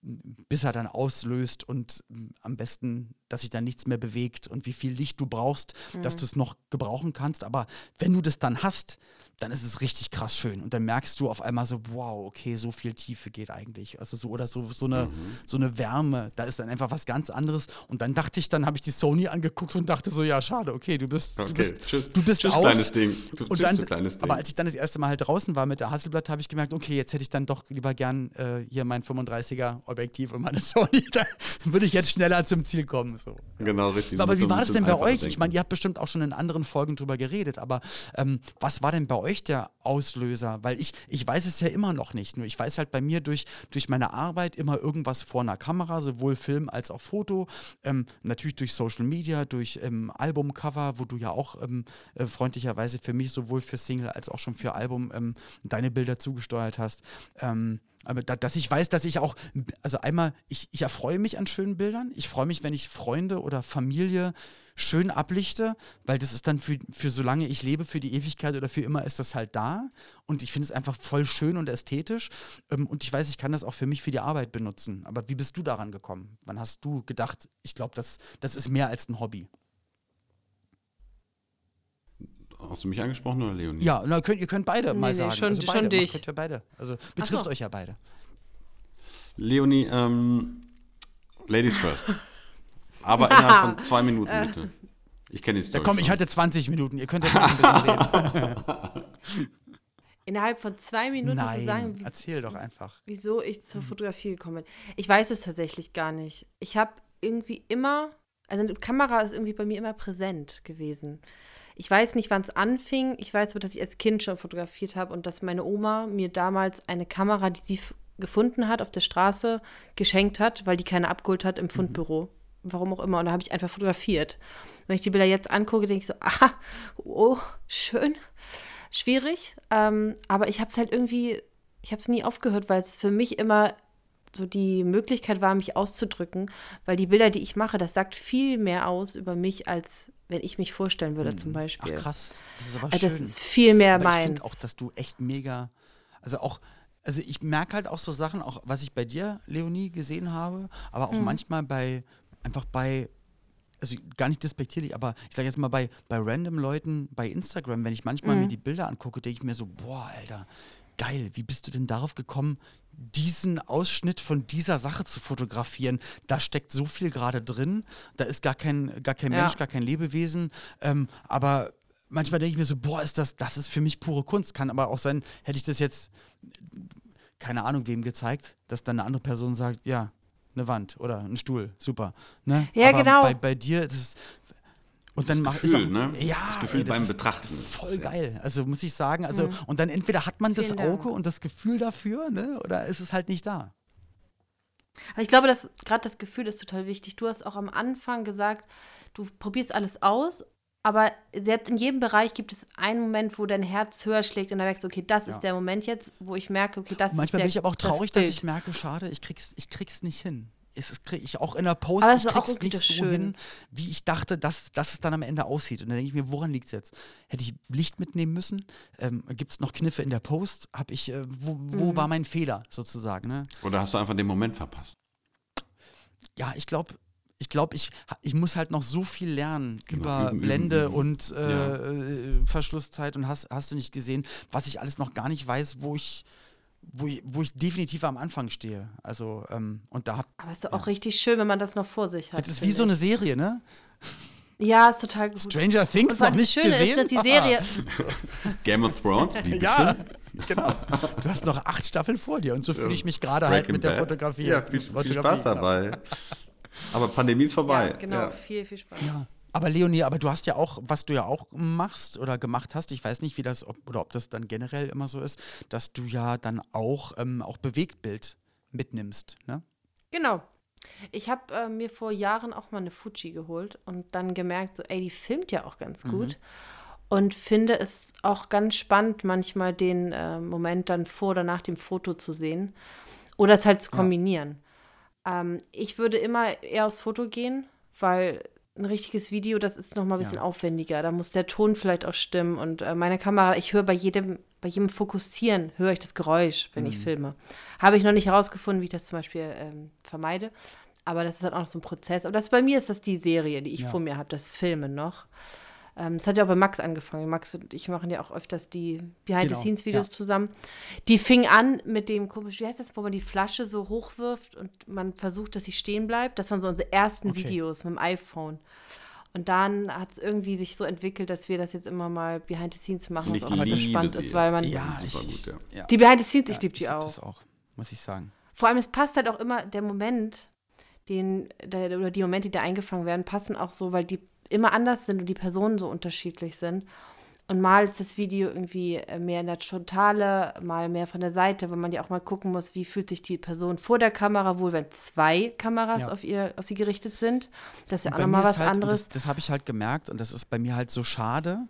bis er dann auslöst und ähm, am besten, dass sich dann nichts mehr bewegt und wie viel Licht du brauchst, Mhm. dass du es noch gebrauchen kannst. Aber wenn du das dann hast, dann ist es richtig krass schön. Und dann merkst du auf einmal so, wow, okay, so viel Tiefe geht eigentlich. Also so oder so, so eine, Mhm. so eine Wärme, da ist dann einfach was ganz anderes. Und dann dachte ich, dann habe ich die Sony angeguckt und dachte so, ja, schade, okay, du bist, Okay, du bist, tschüss. du bist tschüss, aus. kleines Ding. Du, Und dann, kleines Ding. aber als ich dann das erste Mal halt draußen war mit der Hasselblatt, habe ich gemerkt, okay, jetzt hätte ich dann doch lieber gern äh, hier mein 35er Objektiv und meine Sony. Da würde ich jetzt schneller zum Ziel kommen. So. genau, richtig. Aber wie war das denn bei euch? Ich denken. meine, ihr habt bestimmt auch schon in anderen Folgen drüber geredet, aber ähm, was war denn bei euch der Auslöser? Weil ich, ich weiß es ja immer noch nicht. Nur ich weiß halt bei mir durch, durch meine Arbeit immer irgendwas vor einer Kamera, sowohl Film als auch Foto. Ähm, natürlich durch Social Media, durch ähm, Albumcover, wo du ja auch ähm, äh, freundlicherweise für mich sowohl für Single als auch schon für Album ähm, deine Bilder zugesteuert hast. Ähm, aber da, dass ich weiß, dass ich auch, also einmal, ich, ich erfreue mich an schönen Bildern. Ich freue mich, wenn ich Freunde oder Familie schön ablichte, weil das ist dann für, für solange ich lebe, für die Ewigkeit oder für immer ist das halt da. Und ich finde es einfach voll schön und ästhetisch. Ähm, und ich weiß, ich kann das auch für mich für die Arbeit benutzen. Aber wie bist du daran gekommen? Wann hast du gedacht, ich glaube, das, das ist mehr als ein Hobby? Hast du mich angesprochen oder Leonie? Ja, na, könnt, ihr könnt beide Nee, mal nee, sagen. schon- also schon beide, dich. Könnt ihr beide. Also betrifft so. euch ja beide. Leonie, ähm, Ladies first. Aber innerhalb von zwei Minuten, bitte. Ich kenne die Ja, Story. komm, ich schon. hatte 20 Minuten. Ihr könnt jetzt noch ein bisschen reden. Innerhalb von zwei Minuten zu Nein, sagen, wie, erzähl doch einfach. wieso ich zur Fotografie gekommen bin. Ich weiß es tatsächlich gar nicht. Ich habe irgendwie immer, also eine Kamera ist irgendwie bei mir immer präsent gewesen. Ich weiß nicht, wann es anfing. Ich weiß aber, dass ich als Kind schon fotografiert habe und dass meine Oma mir damals eine Kamera, die sie gefunden hat auf der Straße, geschenkt hat, weil die keine abgeholt hat im Fundbüro. Warum auch immer. Und da habe ich einfach fotografiert. Wenn ich die Bilder jetzt angucke, denke ich so, ah, oh, schön. Schwierig. Ähm, aber ich habe es halt irgendwie, ich habe es nie aufgehört, weil es für mich immer so die Möglichkeit war, mich auszudrücken, weil die Bilder, die ich mache, das sagt viel mehr aus über mich, als wenn ich mich vorstellen würde, zum. Ach Beispiel. krass, das ist aber Also das ist viel mehr aber ich meins. finde auch, dass du echt mega, also auch, also ich merke halt auch so Sachen, auch was ich bei dir, Leonie, gesehen habe, aber auch Mhm. manchmal bei, einfach bei, also gar nicht despektierlich, aber ich sage jetzt mal bei, bei random Leuten bei Instagram, wenn ich manchmal Mhm. mir die Bilder angucke, denke ich mir so, boah, Alter, geil, wie bist du denn darauf gekommen, diesen Ausschnitt von dieser Sache zu fotografieren? Da steckt so viel gerade drin, da ist gar kein, gar kein Ja. Mensch, gar kein Lebewesen, ähm, aber manchmal denke ich mir so, boah, ist das, das ist für mich pure Kunst. Kann aber auch sein, hätte ich das jetzt, keine Ahnung, wem gezeigt, dass dann eine andere Person sagt, ja, eine Wand oder ein Stuhl, super. Ne? Ja, aber genau. Bei, bei dir ist es. Und dann Das macht Gefühl, ist auch, ne? Ja, Das Gefühl ey, beim ist Betrachten. Voll Das ist ja- geil. Also muss ich sagen, also und dann entweder hat man das Mhm. Vielen Auge Dank. und das Gefühl dafür, ne, oder ist es halt nicht da. Aber ich glaube, dass gerade das Gefühl ist total wichtig. Du hast auch am Anfang gesagt, du probierst alles aus, aber selbst in jedem Bereich gibt es einen Moment, wo dein Herz höher schlägt und dann merkst du, okay, das Ja. ist der Moment jetzt, wo ich merke, okay, das Und manchmal ist der, bin ich aber auch das traurig, dass Bild. ich merke, schade, ich krieg's, ich krieg's nicht hin. Es ist, krieg ich auch in der Post, Aber das ich krieg's nicht das so Schöne. hin, wie ich dachte, dass, dass es dann am Ende aussieht. Und dann denke ich mir, woran liegt es jetzt? Hätte ich Licht mitnehmen müssen? Ähm, Gibt es noch Kniffe in der Post? Hab ich, äh, wo, wo Mhm. war mein Fehler sozusagen? Ne? Oder hast du einfach den Moment verpasst? Ja, ich glaube, ich glaube, ich, ich muss halt noch so viel lernen Genau, über üben, Blende üben. und äh, äh, Verschlusszeit und hast, hast du nicht gesehen, was ich alles noch gar nicht weiß, wo ich wo ich, wo ich definitiv am Anfang stehe. Also, ähm, und da Aber es ist auch richtig schön, wenn man das noch vor sich hat. Das ist wie so eine Serie, ne? Ja, ist total gut. Stranger Things noch nicht Schöne gesehen? ist, dass die Serie. Game of Thrones, wie Ja, genau. Du hast noch acht Staffeln vor dir und so fühle ich mich gerade halt mit der Fotografie. Ja, viel, viel Spaß dabei. Aber Pandemie ist vorbei. Ja, genau, ja. viel, viel Spaß. Ja. Aber Leonie, aber du hast ja auch, was du ja auch machst oder gemacht hast, ich weiß nicht, wie das, ob, oder ob das dann generell immer so ist, dass du ja dann auch, ähm, auch Bewegtbild mitnimmst, ne? Genau. Ich habe äh, mir vor Jahren auch mal eine Fuji geholt und dann gemerkt, so, ey, die filmt ja auch ganz gut. Mhm. Und finde es auch ganz spannend, manchmal den äh, Moment dann vor oder nach dem Foto zu sehen. Oder es halt zu kombinieren. Ja. Ähm, ich würde immer eher aufs Foto gehen, weil ein richtiges Video, das ist noch mal ein bisschen ja. aufwendiger. Da muss der Ton vielleicht auch stimmen. Und äh, meine Kamera, ich höre bei jedem, bei jedem Fokussieren, höre ich das Geräusch, wenn mhm. ich filme. Habe ich noch nicht herausgefunden, wie ich das zum Beispiel ähm, vermeide. Aber das ist dann auch noch so ein Prozess. Aber das bei mir ist das die Serie, die ich ja. vor mir habe, das Filmen noch. Ähm, das hat ja auch bei Max angefangen. Max und ich machen ja auch öfters die Behind-the-Scenes-Videos genau, ja. zusammen. Die fing an mit dem komisch, wie heißt das, wo man die Flasche so hochwirft und man versucht, dass sie stehen bleibt. Das waren so unsere ersten okay. Videos mit dem iPhone. Und dann hat es irgendwie sich so entwickelt, dass wir das jetzt immer mal Behind the Scenes machen, was auch ganz spannend ist, weil man. Ja, ich, gut, ja. Die Behind the Scenes, ich liebe die ich auch. Das auch, muss ich sagen. Vor allem, es passt halt auch immer der Moment, den, der, oder die Momente, die da eingefangen werden, passen auch so, weil die immer anders sind und die Personen so unterschiedlich sind. Und mal ist das Video irgendwie äh, mehr in der Totale, mal mehr von der Seite, weil man ja auch mal gucken muss, wie fühlt sich die Person vor der Kamera wohl, wenn zwei Kameras ja. auf, ihr, auf sie gerichtet sind. Das ist ja auch nochmal was halt, anderes. Das, das habe ich halt gemerkt und das ist bei mir halt so schade,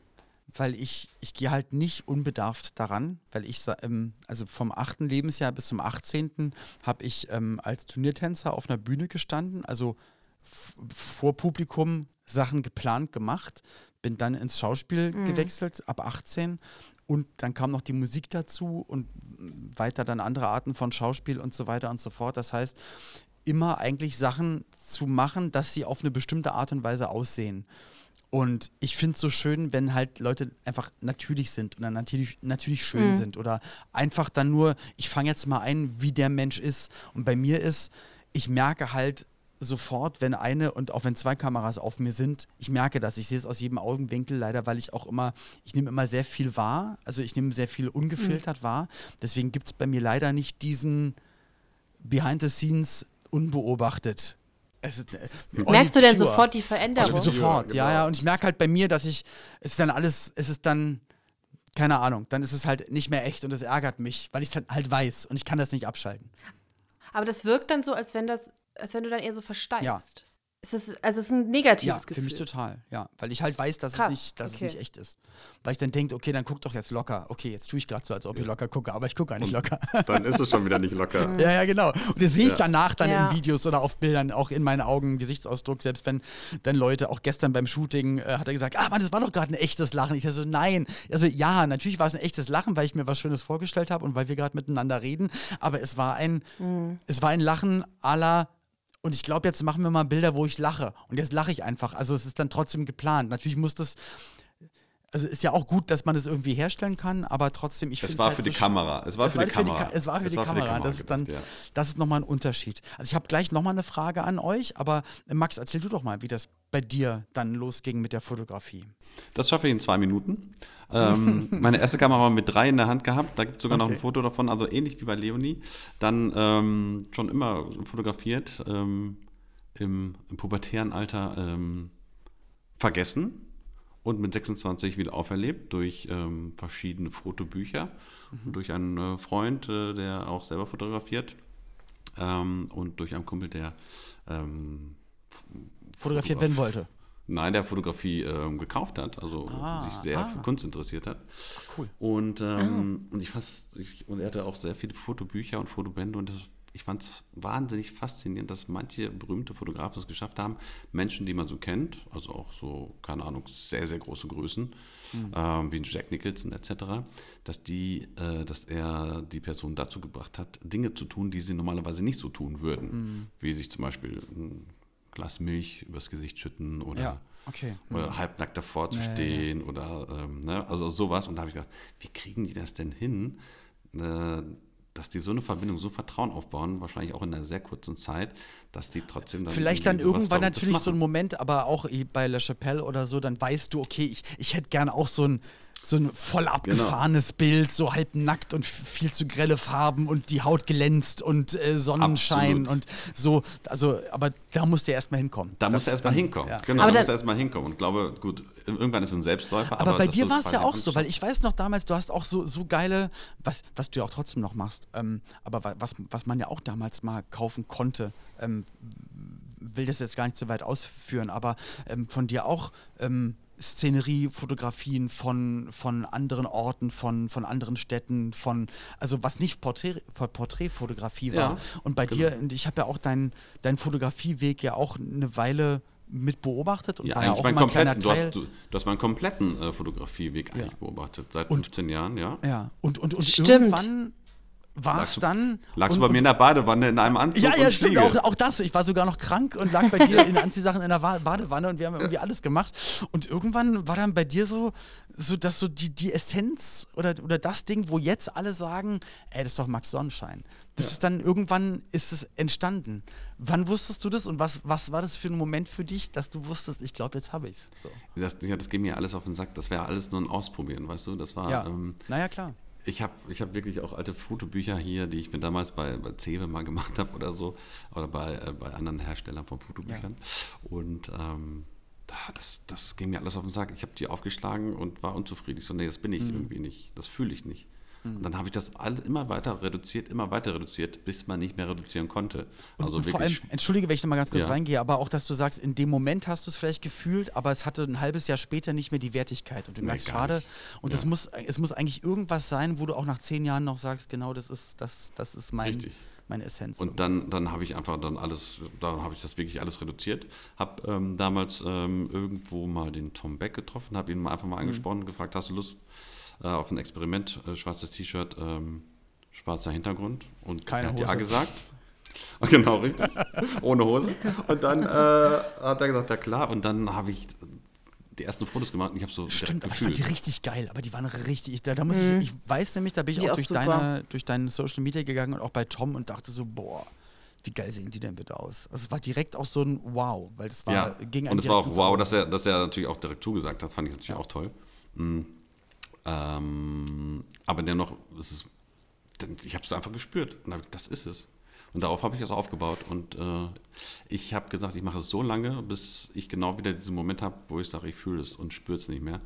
weil ich, ich gehe halt nicht unbedarft daran, weil ich, ähm, also vom 8. Lebensjahr bis zum 18. habe ich ähm, als Turniertänzer auf einer Bühne gestanden, also vor Publikum Sachen geplant gemacht, bin dann ins Schauspiel mhm. gewechselt, ab 18. Und dann kam noch die Musik dazu und weiter dann andere Arten von Schauspiel und so weiter und so fort. Das heißt, immer eigentlich Sachen zu machen, dass sie auf eine bestimmte Art und Weise aussehen. Und ich finde es so schön, wenn halt Leute einfach natürlich sind und dann natürlich, natürlich schön mhm. sind oder einfach dann nur, ich fange jetzt mal ein, wie der Mensch ist. Und bei mir ist, ich merke halt, sofort, wenn eine und auch wenn zwei Kameras auf mir sind, ich merke das. Ich sehe es aus jedem Augenwinkel, leider, weil ich auch immer, ich nehme immer sehr viel wahr. Also ich nehme sehr viel ungefiltert mhm. wahr. Deswegen gibt es bei mir leider nicht diesen Behind the Scenes unbeobachtet. Ist, äh, Merkst du denn pure. sofort die Veränderung? Also sofort, ja, genau. ja. Und ich merke halt bei mir, dass ich, es ist dann alles, es ist dann, keine Ahnung, dann ist es halt nicht mehr echt und es ärgert mich, weil ich es dann halt weiß und ich kann das nicht abschalten. Aber das wirkt dann so, als wenn das als wenn du dann eher so versteigst. Ja. Es ist, also es ist ein negatives ja, Gefühl. für mich total, ja. Weil ich halt weiß, dass, es nicht, dass okay. es nicht echt ist. Weil ich dann denke, okay, dann guck doch jetzt locker. Okay, jetzt tue ich gerade so, als ob ich locker gucke, aber ich gucke gar nicht locker. Dann ist es schon wieder nicht locker. ja, ja, genau. Und das sehe ich ja. danach dann ja. in Videos oder auf Bildern, auch in meinen Augen, Gesichtsausdruck, selbst wenn dann Leute, auch gestern beim Shooting, äh, hat er gesagt, ah Mann, das war doch gerade ein echtes Lachen. Ich so, nein. Also ja, natürlich war es ein echtes Lachen, weil ich mir was Schönes vorgestellt habe und weil wir gerade miteinander reden. Aber es war ein, mhm. es war ein Lachen aller und ich glaube, jetzt machen wir mal Bilder, wo ich lache. Und jetzt lache ich einfach. Also es ist dann trotzdem geplant. Natürlich muss das also ist ja auch gut, dass man das irgendwie herstellen kann, aber trotzdem, ich finde es war halt für so die Kamera. Es war für die Kamera. es war für, die, Kamera. Das ist dann, ja. das ist nochmal ein Unterschied. Also ich habe gleich nochmal eine Frage an euch, aber Max, erzähl du doch mal, wie das bei dir dann losging mit der Fotografie. Das schaffe ich in zwei Minuten. Ähm, meine erste Kamera mit drei in der Hand gehabt. Da gibt es sogar okay. noch ein Foto davon, also ähnlich wie bei Leonie. Dann ähm, schon immer fotografiert, ähm, im, im, pubertären Alter ähm, vergessen und mit 26 wieder auferlebt durch ähm, verschiedene Fotobücher mhm. durch einen äh, Freund, äh, der auch selber fotografiert ähm, und durch einen Kumpel, der ähm, fotografiert werden wollte. Nein, der Fotografie ähm, gekauft hat, also ah, sich sehr ah. für Kunst interessiert hat. Ach, cool. Und, ähm, ah. und ich fast, ich, und er hatte auch sehr viele Fotobücher und Fotobände und das ich fand es wahnsinnig faszinierend, dass manche berühmte Fotografen es geschafft haben, Menschen, die man so kennt, also auch so, keine Ahnung, sehr, sehr große Größen, mhm. ähm, wie Jack Nicholson etc., dass, die, äh, dass er die Person dazu gebracht hat, Dinge zu tun, die sie normalerweise nicht so tun würden, mhm. wie sich zum Beispiel ein Glas Milch übers Gesicht schütten oder, ja, okay. oder mhm. halbnackt davor zu stehen ja, ja, oder ähm, ne, also sowas. Und da habe ich gedacht, wie kriegen die das denn hin? Dass die so eine Verbindung, so Vertrauen aufbauen, wahrscheinlich auch in einer sehr kurzen Zeit, dass die trotzdem dann. Vielleicht dann irgendwann natürlich so ein Moment, aber auch bei La Chapelle oder so, dann weißt du, okay, ich, ich hätte gerne auch so ein so ein voll genau. abgefahrenes genau. Bild, so halb nackt und viel zu grelle Farben und die Haut glänzt und äh, Sonnenschein Absolut. und so. Also, aber da musst du erstmal hinkommen. Da musst du erstmal hinkommen. Ja. Genau, aber da musst du erstmal hinkommen. Und glaube, gut, irgendwann ist es ein Selbstläufer. Aber, aber bei dir war es ja auch so, weil ich weiß noch damals, du hast auch so, so geile, was, was du ja auch trotzdem noch machst, ähm, aber was, was man ja auch damals mal kaufen konnte, ähm, will das jetzt gar nicht so weit ausführen, aber ähm, von dir auch ähm, Szenerie-Fotografien von, von anderen Orten, von, von anderen Städten, von, also was nicht Porträt, Porträtfotografie war. Ja, und bei genau. dir, ich habe ja auch deinen dein Fotografieweg ja auch eine Weile mit beobachtet und ja, war ja auch immer ein kleiner Teil. Du hast, du hast meinen kompletten äh, Fotografieweg eigentlich ja. beobachtet, seit 15 und, Jahren, ja. Ja, und, und, und irgendwann war es dann. Lagst du bei mir in der Badewanne in einem Anzug? Ja, ja, stimmt, auch, auch, das. Ich war sogar noch krank und lag bei dir in Anziehsachen in der Badewanne und wir haben irgendwie alles gemacht. Und irgendwann war dann bei dir so, so dass so die, die Essenz oder, oder das Ding, wo jetzt alle sagen, ey, das ist doch Max Sonnenschein. Das ja. ist dann irgendwann ist es entstanden. Wann wusstest du das und was, was war das für ein Moment für dich, dass du wusstest, ich glaube, jetzt habe ich es? So. Das, ja, das geht mir alles auf den Sack. Das wäre alles nur ein Ausprobieren, weißt du? Das war. Ja. Ähm, naja, klar ich habe ich hab wirklich auch alte Fotobücher hier, die ich mir damals bei, bei Cewe mal gemacht habe oder so, oder bei, äh, bei anderen Herstellern von Fotobüchern. Ja. Und ähm, das, das ging mir alles auf den Sack. Ich habe die aufgeschlagen und war unzufrieden. Ich so, nee, das bin ich mhm. irgendwie nicht. Das fühle ich nicht. Mhm. Und dann habe ich das alle immer weiter reduziert, immer weiter reduziert, bis man nicht mehr reduzieren konnte. Also und, und vor allem, entschuldige, wenn ich da mal ganz kurz ja. reingehe, aber auch, dass du sagst, in dem Moment hast du es vielleicht gefühlt, aber es hatte ein halbes Jahr später nicht mehr die Wertigkeit. Und du merkst schade. Und ja. muss, es muss eigentlich irgendwas sein, wo du auch nach zehn Jahren noch sagst, genau, das ist, das, das ist mein. Richtig meine Essenz. Und dann, dann habe ich einfach dann alles, da habe ich das wirklich alles reduziert. Habe ähm, damals ähm, irgendwo mal den Tom Beck getroffen, habe ihn mal einfach mal mhm. angesprochen, mhm. gefragt, hast du Lust, äh, auf ein Experiment, äh, schwarzes T-Shirt, ähm, schwarzer Hintergrund. Und Keine er hat Hose. ja gesagt. genau, richtig. Ohne Hose. Und dann äh, hat er gesagt, ja klar. Und dann habe ich die ersten Fotos gemacht und ich habe so Stimmt, aber ich fand die richtig geil, aber die waren richtig, da, da muss mhm. ich, ich weiß nämlich, da bin ich die auch, durch, deine, durch deine Social Media gegangen und auch bei Tom und dachte so, boah, wie geil sehen die denn bitte aus? Also es war direkt auch so ein Wow, weil es war ja. gegen Und es war auch wow, dass er, dass er natürlich auch direkt zugesagt hat, fand ich natürlich ja. auch toll. Mhm. Ähm, aber dennoch, es ich habe es einfach gespürt und hab, das ist es. Und darauf habe ich es aufgebaut. Und äh, ich habe gesagt, ich mache es so lange, bis ich genau wieder diesen Moment habe, wo ich sage, ich fühle es und spüre es nicht mehr.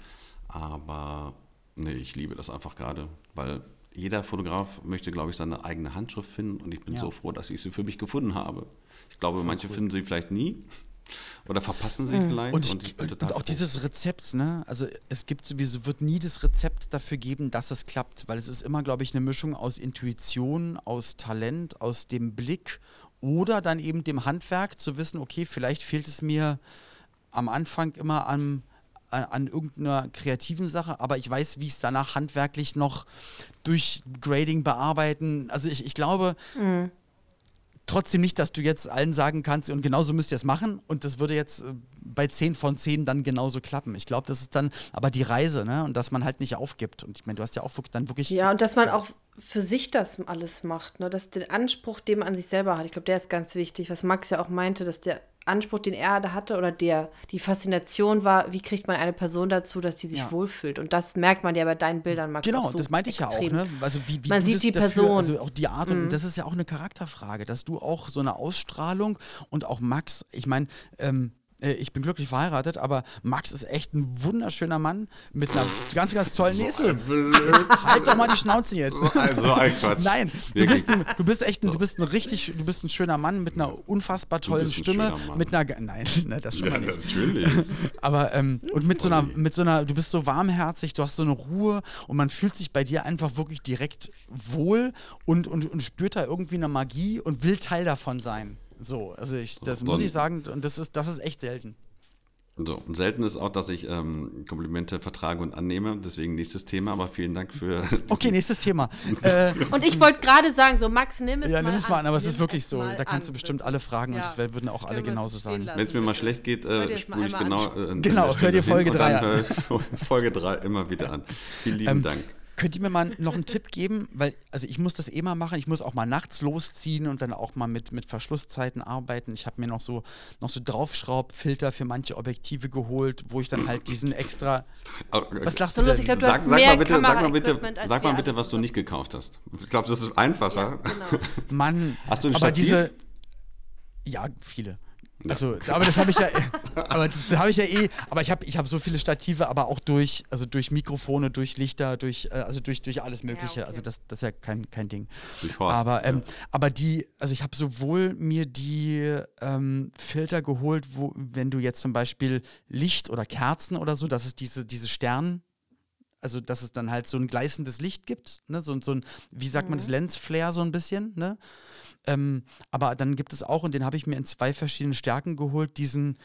Aber nee, ich liebe das einfach gerade, weil jeder Fotograf möchte, glaube ich, seine eigene Handschrift finden. Und ich bin ja. so froh, dass ich sie für mich gefunden habe. Ich glaube, Voll manche cool. finden sie vielleicht nie. Oder verpassen sie mhm. vielleicht. Und, ich, und, und auch dieses Rezept, ne? Also es gibt sowieso, wird nie das Rezept dafür geben, dass es klappt, weil es ist immer, glaube ich, eine Mischung aus Intuition, aus Talent, aus dem Blick oder dann eben dem Handwerk zu wissen, okay, vielleicht fehlt es mir am Anfang immer an, an, an irgendeiner kreativen Sache, aber ich weiß, wie ich es danach handwerklich noch durch Grading bearbeiten. Also ich, ich glaube, mhm trotzdem nicht, dass du jetzt allen sagen kannst, und genauso müsst ihr es machen. Und das würde jetzt äh, bei 10 von 10 dann genauso klappen. Ich glaube, das ist dann aber die Reise, ne? Und dass man halt nicht aufgibt. Und ich meine, du hast ja auch dann wirklich. Ja, und dass man auch für sich das alles macht, ne? Dass der Anspruch, den man an sich selber hat, ich glaube, der ist ganz wichtig, was Max ja auch meinte, dass der Anspruch, den er da hatte oder der die Faszination war, wie kriegt man eine Person dazu, dass sie sich ja. wohlfühlt. Und das merkt man ja bei deinen Bildern, Max. Genau, so das meinte ich extrem. ja auch. Ne? Also wie, wie man sieht die dafür, Person. Also auch die Art und mhm. das ist ja auch eine Charakterfrage, dass du auch so eine Ausstrahlung und auch Max, ich meine, ähm, äh, ich bin glücklich verheiratet, aber Max ist echt ein wunderschöner Mann mit einer ganz, ganz tollen Nähe. halt doch mal die Schnauze jetzt. So ein, so ein Quatsch. Nein, du bist, ein, du bist echt ein, du bist ein richtig, du bist ein schöner Mann mit einer unfassbar tollen Stimme. Mit einer, nein, ne, das schon ja, nicht. Natürlich. Aber, ähm, und mit so einer, mit so einer, du bist so warmherzig, du hast so eine Ruhe und man fühlt sich bei dir einfach wirklich direkt wohl und, und, und spürt da irgendwie eine Magie und will Teil davon sein. So, also ich, das so, muss ich sagen, und das ist, das ist echt selten. So, und selten ist auch, dass ich ähm, Komplimente vertrage und annehme. Deswegen nächstes Thema, aber vielen Dank für. Okay, nächstes Thema. äh, und ich wollte gerade sagen, so Max, nimm es ja, mal nimm es mal an, aber es ist wirklich so. Da kannst du bestimmt alle fragen ja. und das würden auch alle genauso sagen. Wenn es mir mal schlecht geht, äh, spule ich genau. Äh, genau, hör dir Folge 3 an. Folge 3 immer wieder an. Vielen lieben ähm, Dank. Könnt ihr mir mal noch einen Tipp geben? Weil, also ich muss das eh mal machen. Ich muss auch mal nachts losziehen und dann auch mal mit, mit Verschlusszeiten arbeiten. Ich habe mir noch so, noch so Draufschraubfilter für manche Objektive geholt, wo ich dann halt diesen extra. Was lachst du denn? Ich glaub, du sag, sag mal bitte, sag mal bitte, sag mal bitte was du nicht gekauft hast. Ich glaube, das ist einfacher. Ja, genau. Mann, hast du ein aber Stativ? diese. Ja, viele. Also, aber das habe ich ja, aber das habe ich ja eh. Aber ich habe, ich habe so viele Stative, aber auch durch, also durch Mikrofone, durch Lichter, durch, äh, also durch, durch alles Mögliche. Ja, okay. Also das, das ist ja kein, kein Ding. Durch Horst, aber, ähm, ja. aber die, also ich habe sowohl mir die ähm, Filter geholt, wo, wenn du jetzt zum Beispiel Licht oder Kerzen oder so, dass es diese, diese Stern also dass es dann halt so ein gleißendes Licht gibt, ne? so, so ein, wie sagt man das, mhm. Lensflare so ein bisschen, ne? Ähm, aber dann gibt es auch, und den habe ich mir in zwei verschiedenen Stärken geholt, diesen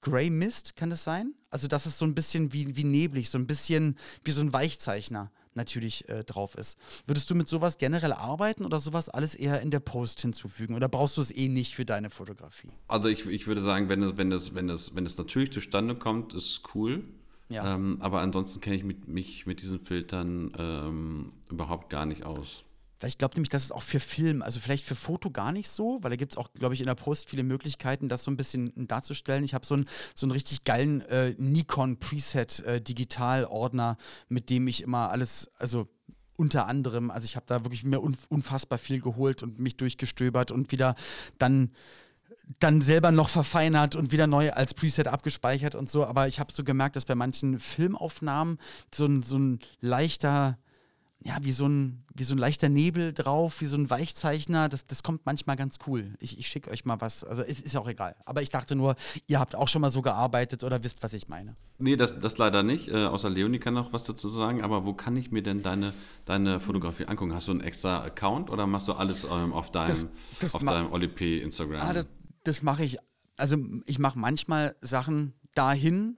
Grey Mist, kann das sein? Also, dass es so ein bisschen wie, wie neblig, so ein bisschen wie so ein Weichzeichner natürlich äh, drauf ist. Würdest du mit sowas generell arbeiten oder sowas alles eher in der Post hinzufügen? Oder brauchst du es eh nicht für deine Fotografie? Also ich, ich würde sagen, wenn es, wenn, es, wenn, es, wenn es natürlich zustande kommt, ist es cool. Ja. Ähm, aber ansonsten kenne ich mit, mich mit diesen Filtern ähm, überhaupt gar nicht aus. Weil ich glaube nämlich, das ist auch für Film, also vielleicht für Foto gar nicht so, weil da gibt es auch, glaube ich, in der Post viele Möglichkeiten, das so ein bisschen darzustellen. Ich habe so, ein, so einen richtig geilen äh, Nikon Preset äh, Digital-Ordner, mit dem ich immer alles, also unter anderem, also ich habe da wirklich mir unfassbar viel geholt und mich durchgestöbert und wieder dann dann selber noch verfeinert und wieder neu als Preset abgespeichert und so. Aber ich habe so gemerkt, dass bei manchen Filmaufnahmen so ein, so ein leichter ja, wie so, ein, wie so ein leichter Nebel drauf, wie so ein Weichzeichner. Das, das kommt manchmal ganz cool. Ich, ich schicke euch mal was. Also es ist auch egal. Aber ich dachte nur, ihr habt auch schon mal so gearbeitet oder wisst, was ich meine. Nee, das, das leider nicht. Äh, außer Leonie kann noch was dazu sagen. Aber wo kann ich mir denn deine, deine Fotografie angucken? Hast du einen extra Account oder machst du alles ähm, auf deinem, das, das auf deinem Oli P Instagram? Ah, das das mache ich. Also ich mache manchmal Sachen dahin,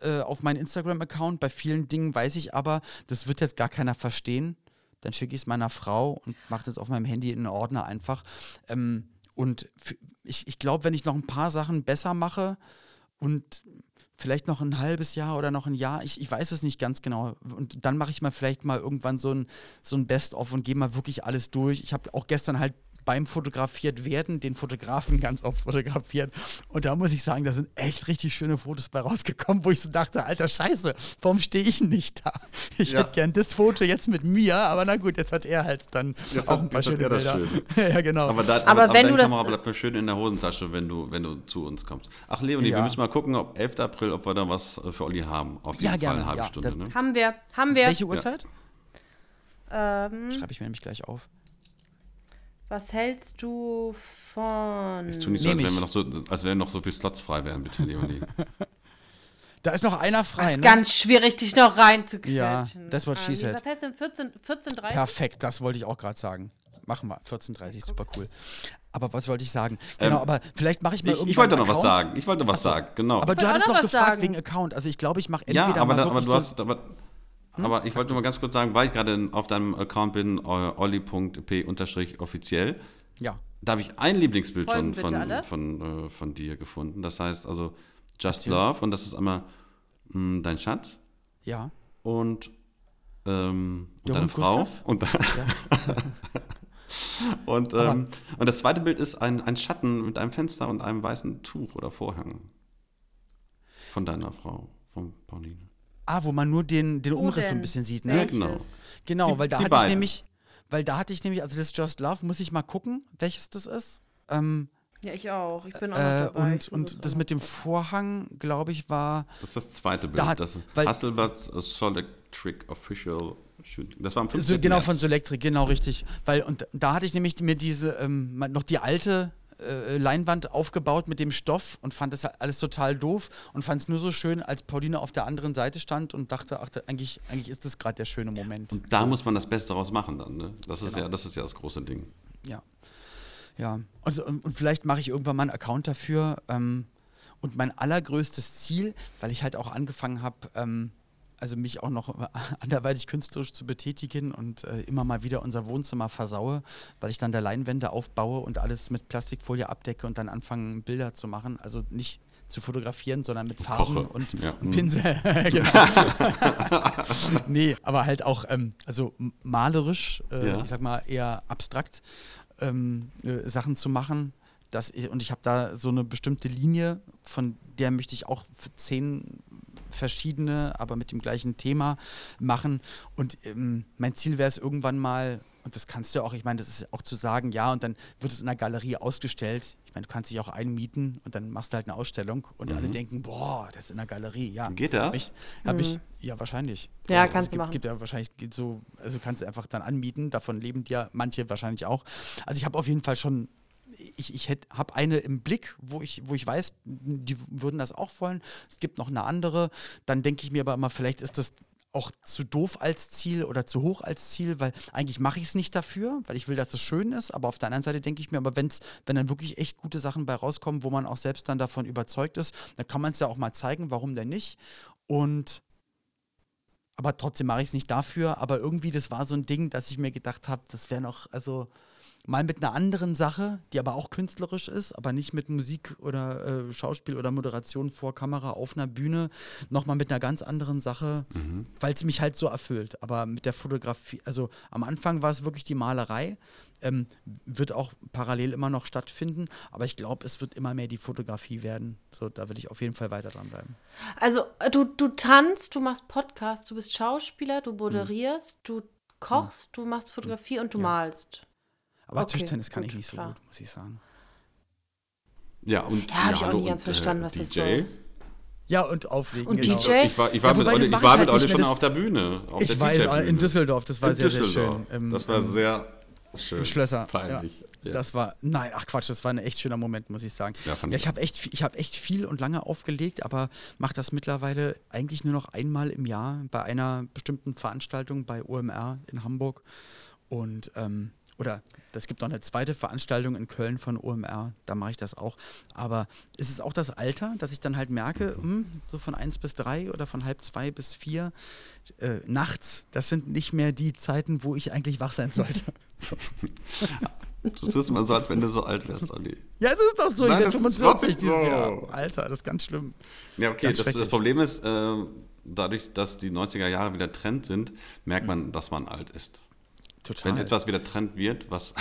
äh, auf meinen Instagram-Account. Bei vielen Dingen weiß ich aber, das wird jetzt gar keiner verstehen. Dann schicke ich es meiner Frau und mache das auf meinem Handy in einen Ordner einfach. Ähm, und ich, ich glaube, wenn ich noch ein paar Sachen besser mache und vielleicht noch ein halbes Jahr oder noch ein Jahr, ich, ich weiß es nicht ganz genau. Und dann mache ich mal vielleicht mal irgendwann so ein, so ein Best-of und gehe mal wirklich alles durch. Ich habe auch gestern halt beim fotografiert werden, den Fotografen ganz oft fotografiert. Und da muss ich sagen, da sind echt richtig schöne Fotos bei rausgekommen, wo ich so dachte, alter Scheiße, warum stehe ich nicht da? Ich ja. hätte gern das Foto jetzt mit mir, aber na gut, jetzt hat er halt dann jetzt auch hat, ein paar schöne Bilder. ja, genau. Aber, da, aber, aber wenn du das Kamera bleibt mir schön in der Hosentasche, wenn du, wenn du zu uns kommst. Ach Leonie, ja. wir müssen mal gucken, ob 11. April, ob wir da was für Olli haben. Auf jeden ja, Fall gerne. eine halbe ja, Stunde. Ne? Haben wir, haben wir. Welche Uhrzeit? Ähm, Schreibe ich mir nämlich gleich auf. Was hältst du von. Es tut nicht so, als wären, noch so, als wären noch so viele Slots frei wären, bitte, Leonie. da ist noch einer frei. Das ist ne? ganz schwierig, dich noch reinzuquetschen. Ja, das she ah, said. Was heißt denn 14, 14.30 Perfekt, das wollte ich auch gerade sagen. Machen wir, 14.30 super cool. Aber was wollte ich sagen? Genau, ähm, aber vielleicht mache ich mal ich, Ich wollte noch was sagen. Ich wollte was Achso, sagen, genau. Aber du hattest noch gefragt sagen. wegen Account. Also ich glaube, ich mache entweder ja, aber, mal da, aber du hast, aber, hm? Aber ich wollte mal ganz kurz sagen, weil ich gerade auf deinem Account bin, olli.p-offiziell. Ja. Da habe ich ein Lieblingsbild schon von, von, von, äh, von, dir gefunden. Das heißt also Just Love und das ist einmal mh, hm, dein Schatz. Ja. Und, ähm, und deine Frau. Und, ja. und, ähm, und das zweite Bild ist ein, ein Schatten mit einem Fenster und einem weißen Tuch oder Vorhang. Von deiner Frau, von Pauline. Ah, wo man nur den, den Umriss so ein bisschen sieht, ne? Ja, genau. Genau, die, weil da hatte beiden. ich nämlich, weil da hatte ich nämlich, also das Just Love, muss ich mal gucken, welches das ist. Ähm, ja, ich auch. Ich bin auch äh, dabei. Und, und das mit dem Vorhang, glaube ich, war. Das ist das zweite Bild. Da hat, das Hasselblatt Solectric Official Shooting. Das war am 15. So, genau, März. von Solectric, genau richtig. Weil, und da hatte ich nämlich mir diese, ähm, noch die alte äh, Leinwand aufgebaut mit dem Stoff und fand das alles total doof und fand es nur so schön, als Pauline auf der anderen Seite stand und dachte, ach, eigentlich, eigentlich ist das gerade der schöne Moment. Und da so. muss man das Beste daraus machen dann, ne? Das ist genau. ja, das ist ja das große Ding. Ja. Ja. Und, und, und vielleicht mache ich irgendwann mal einen Account dafür. Ähm, und mein allergrößtes Ziel, weil ich halt auch angefangen habe, ähm, also mich auch noch anderweitig künstlerisch zu betätigen und äh, immer mal wieder unser Wohnzimmer versaue, weil ich dann da Leinwände aufbaue und alles mit Plastikfolie abdecke und dann anfange, Bilder zu machen. Also nicht, zu fotografieren, sondern mit Farben und, ja. und, Pinsel. genau. nee, aber halt auch, ähm, also malerisch, äh, ja. ich sag mal eher abstrakt ähm, äh, Sachen zu machen. Dass ich, und ich habe da so eine bestimmte Linie, von der möchte ich auch für zehn verschiedene, aber mit dem gleichen Thema machen. Und ähm, mein Ziel wäre es irgendwann mal, und das kannst du auch, ich meine, das ist auch zu sagen, ja, und dann wird es in der Galerie ausgestellt. Ich meine, du kannst dich auch einmieten und dann machst du halt eine Ausstellung und mhm. alle denken, boah, das ist in der Galerie, ja. Geht das? Hab ich, hab mhm. ich, ja, wahrscheinlich. Ja, also, kannst du gibt, machen. Gibt ja wahrscheinlich so, also kannst du einfach dann anmieten, davon leben ja manche wahrscheinlich auch. Also ich habe auf jeden Fall schon ich, ich habe eine im Blick, wo ich, wo ich weiß, die würden das auch wollen. Es gibt noch eine andere. Dann denke ich mir aber immer, vielleicht ist das auch zu doof als Ziel oder zu hoch als Ziel, weil eigentlich mache ich es nicht dafür, weil ich will, dass es schön ist. Aber auf der anderen Seite denke ich mir, aber wenn's, wenn dann wirklich echt gute Sachen bei rauskommen, wo man auch selbst dann davon überzeugt ist, dann kann man es ja auch mal zeigen, warum denn nicht. Und aber trotzdem mache ich es nicht dafür. Aber irgendwie, das war so ein Ding, dass ich mir gedacht habe, das wäre noch, also mal mit einer anderen Sache, die aber auch künstlerisch ist, aber nicht mit Musik oder äh, Schauspiel oder Moderation vor Kamera auf einer Bühne, nochmal mit einer ganz anderen Sache, mhm. weil es mich halt so erfüllt. Aber mit der Fotografie, also am Anfang war es wirklich die Malerei, ähm, wird auch parallel immer noch stattfinden, aber ich glaube, es wird immer mehr die Fotografie werden. So, da würde ich auf jeden Fall weiter dranbleiben. Also du, du tanzt, du machst Podcasts, du bist Schauspieler, du moderierst, mhm. du kochst, mhm. du machst Fotografie und du ja. malst. Aber okay, Tischtennis kann gut, ich nicht so klar. gut, muss ich sagen. Ja, und ja, habe ich auch nicht ganz verstanden, was DJ. das soll. Ja, und auflegen. Und genau. DJ? Ich war, ich war ja, mit Olli, ich war halt mit Olli schon auf der Bühne. Auf ich weiß, in Düsseldorf, das war in sehr, sehr schön. Im, das war sehr schön. Schlösser. Peinlich. Ja. Ja. Das war, nein, ach Quatsch, das war ein echt schöner Moment, muss ich sagen. Ja, ja ich habe echt, ich hab echt viel und lange aufgelegt, aber mache das mittlerweile eigentlich nur noch einmal im Jahr bei einer bestimmten Veranstaltung bei OMR in Hamburg. Und ähm, oder es gibt noch eine zweite Veranstaltung in Köln von OMR, da mache ich das auch. Aber ist es auch das Alter, dass ich dann halt merke, mh, hm, so von 1 bis 3 oder von halb 2 bis 4 äh, nachts, das sind nicht mehr die Zeiten, wo ich eigentlich wach sein sollte. Du tust mal so, als wenn du so alt wärst, Olli. Ja, es ist doch so. Nein, ich bin 45 dieses so. Jahr. Alter, das ist ganz schlimm. Ja, okay. Das, das, Problem ist, äh, dadurch, dass die 90er Jahre wieder Trend sind, merkt man, dass man alt ist. Total. Wenn etwas wieder Trend wird, was,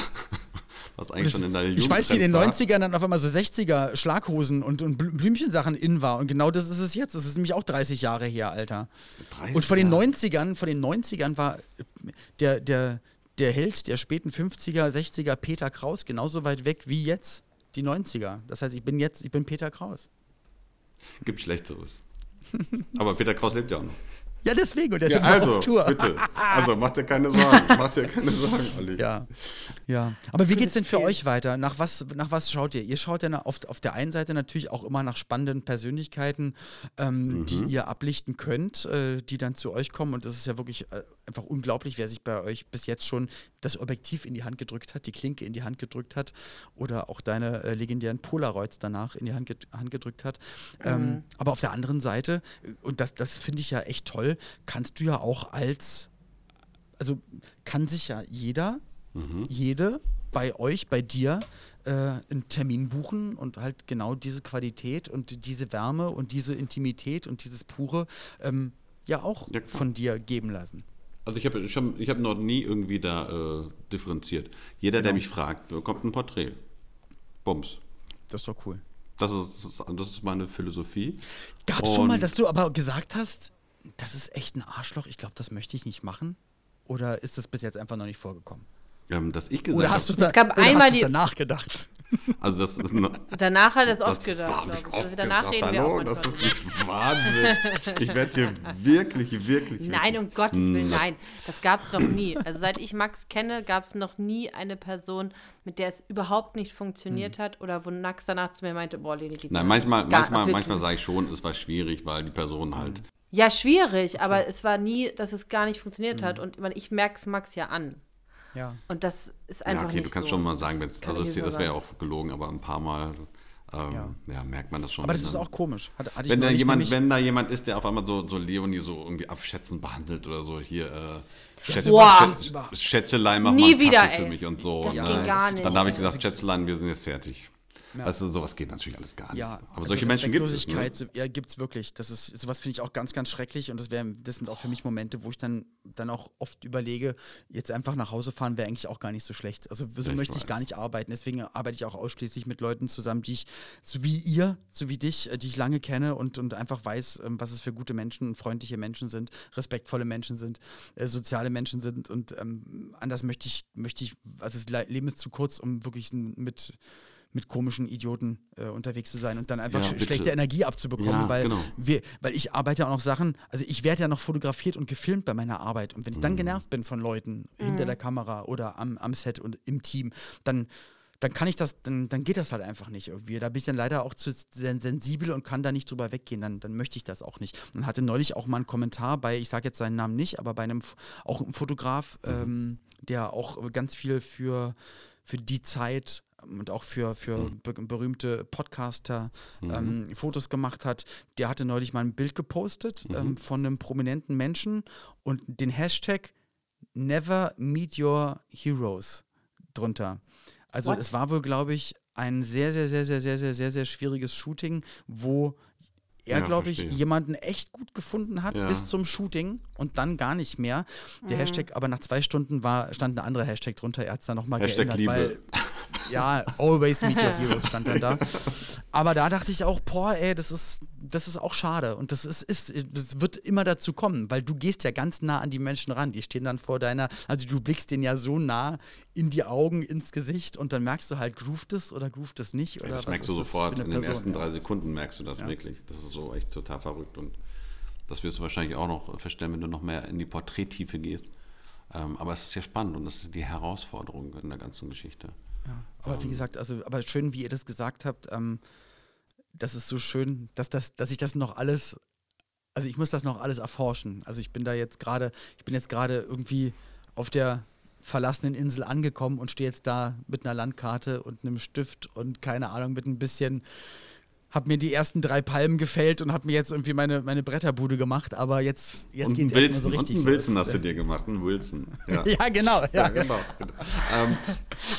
was eigentlich schon in der Jugend Ich weiß, wie in den 90ern dann auf einmal so 60er Schlaghosen und, und Blümchensachen in war. Und genau das ist es jetzt. Das ist nämlich auch 30 Jahre her, Alter. 30 und vor den 90ern, vor den 90ern war der, der, der Held der späten 50er, 60er Peter Kraus genauso weit weg wie jetzt die 90er. Das heißt, ich bin jetzt, ich bin Peter Kraus. Gibt Schlechteres. Aber Peter Kraus lebt ja auch noch. Ja, deswegen. Und der ja, ist also, auf Tour. bitte. Also, macht dir keine Sorgen. macht dir keine Sorgen, Olli. Ja. ja. Aber wie geht es denn für euch weiter? Nach was, nach was schaut ihr? Ihr schaut ja auf, auf der einen Seite natürlich auch immer nach spannenden Persönlichkeiten, ähm, mhm. die ihr ablichten könnt, äh, die dann zu euch kommen. Und das ist ja wirklich äh, einfach unglaublich, wer sich bei euch bis jetzt schon das Objektiv in die Hand gedrückt hat, die Klinke in die Hand gedrückt hat oder auch deine äh, legendären Polaroids danach in die Hand, Hand gedrückt hat. Ähm, mhm. Ähm, aber auf der anderen Seite, und das, das finde ich ja echt toll, kannst du ja auch als, also kann sich ja jeder, mhm. jede bei euch, bei dir äh, einen Termin buchen und halt genau diese Qualität und diese Wärme und diese Intimität und dieses Pure ähm, ja auch ja, von dir geben lassen. Also ich habe ich hab, ich hab noch nie irgendwie da äh, differenziert. Jeder, genau. der mich fragt, bekommt ein Porträt. Bums. Das ist doch cool. Das ist, das ist meine Philosophie. Gab es schon mal, dass du aber gesagt hast, das ist echt ein Arschloch, ich glaube, das möchte ich nicht machen? Oder ist das bis jetzt einfach noch nicht vorgekommen? Ähm, dass ich gesagt Oder hast du da, es gab einmal die danach gedacht? Also das ist eine, danach hat er es oft gedacht. Ich. Oft also danach gesagt, reden wir auch das ist nicht Wahnsinn. Ich werde hier wirklich, wirklich. Nein, um Gottes Willen, nein. Das gab es noch nie. Also seit ich Max kenne, gab es noch nie eine Person, mit der es überhaupt nicht funktioniert hm. hat oder wo Max danach zu mir meinte, boah, Leni, die Nein, manchmal, manchmal, manchmal sage ich schon, es war schwierig, weil die Person halt. Ja, schwierig, aber es war nie, dass es gar nicht funktioniert hm. hat. Und ich merke es Max ja an. Ja. Und das ist einfach. Ja, okay, nicht du kannst so. schon mal sagen, das, also das, das wäre ja auch gelogen, aber ein paar Mal. Ähm, ja. ja. merkt man das schon. Aber das ist auch komisch. Hat, wenn, da jemand, wenn da jemand ist, der auf einmal so, so Leonie so irgendwie abschätzend behandelt oder so, hier äh, Schätze, Boah. Schätzelein, mach Nie mal wieder, für mich und so. Das ne? ging gar nicht. Dann habe ich gesagt, Schätzelein, wir sind jetzt fertig. Ja. Also sowas geht natürlich alles gar nicht. Ja, aber also solche Menschen gibt es. Ne? So, ja, gibt es wirklich. Das ist, sowas finde ich auch ganz, ganz schrecklich und das, wär, das sind auch für mich Momente, wo ich dann, dann auch oft überlege, jetzt einfach nach Hause fahren wäre eigentlich auch gar nicht so schlecht. Also so ich möchte weiß. ich gar nicht arbeiten. Deswegen arbeite ich auch ausschließlich mit Leuten zusammen, die ich, so wie ihr, so wie dich, äh, die ich lange kenne und, und einfach weiß, ähm, was es für gute Menschen, freundliche Menschen sind, respektvolle Menschen sind, äh, soziale Menschen sind und ähm, anders möchte ich, möchte ich, also das Leben ist zu kurz, um wirklich mit mit komischen Idioten äh, unterwegs zu sein und dann einfach ja, sch schlechte Energie abzubekommen, ja, weil, genau. wir, weil ich arbeite ja auch noch Sachen, also ich werde ja noch fotografiert und gefilmt bei meiner Arbeit und wenn ich dann mhm. genervt bin von Leuten mhm. hinter der Kamera oder am, am Set und im Team, dann dann kann ich das, dann, dann geht das halt einfach nicht irgendwie. Da bin ich dann leider auch zu sensibel und kann da nicht drüber weggehen. Dann, dann möchte ich das auch nicht. Und hatte neulich auch mal einen Kommentar bei, ich sage jetzt seinen Namen nicht, aber bei einem auch einem Fotograf, mhm. ähm, der auch ganz viel für, für die Zeit und auch für, für mhm. berühmte Podcaster mhm. ähm, Fotos gemacht hat. Der hatte neulich mal ein Bild gepostet mhm. ähm, von einem prominenten Menschen und den Hashtag Never Meet Your Heroes drunter. Also What? es war wohl, glaube ich, ein sehr, sehr, sehr, sehr, sehr, sehr, sehr, sehr schwieriges Shooting, wo er, ja, glaube ich, jemanden echt gut gefunden hat ja. bis zum Shooting und dann gar nicht mehr. Der mhm. Hashtag, aber nach zwei Stunden war, stand ein anderer Hashtag drunter. Er hat es dann nochmal geändert, Liebe. weil ja, always meet your heroes stand dann da. Aber da dachte ich auch, boah, ey, das ist, das ist auch schade. Und das ist, ist, das wird immer dazu kommen, weil du gehst ja ganz nah an die Menschen ran. Die stehen dann vor deiner, also du blickst denen ja so nah in die Augen, ins Gesicht und dann merkst du halt, groovt es oder groovt es nicht. Oder ja, das merkst du sofort. In den ersten drei Sekunden merkst du das ja. wirklich. Das ist so echt total verrückt. Und das wirst du wahrscheinlich auch noch feststellen, wenn du noch mehr in die Porträttiefe gehst. Ähm, aber es ist sehr spannend und das ist die Herausforderung in der ganzen Geschichte. Ja, aber um, wie gesagt, also, aber schön, wie ihr das gesagt habt, ähm, das ist so schön, dass, das, dass ich das noch alles, also ich muss das noch alles erforschen. Also ich bin da jetzt gerade, ich bin jetzt gerade irgendwie auf der verlassenen Insel angekommen und stehe jetzt da mit einer Landkarte und einem Stift und keine Ahnung, mit ein bisschen habe mir die ersten drei Palmen gefällt und habe mir jetzt irgendwie meine, meine Bretterbude gemacht, aber jetzt, jetzt geht es erstmal so richtig. Und einen Wilson hast du dir gemacht, einen Wilson. Ja, ja genau. Ja, ja genau. ähm.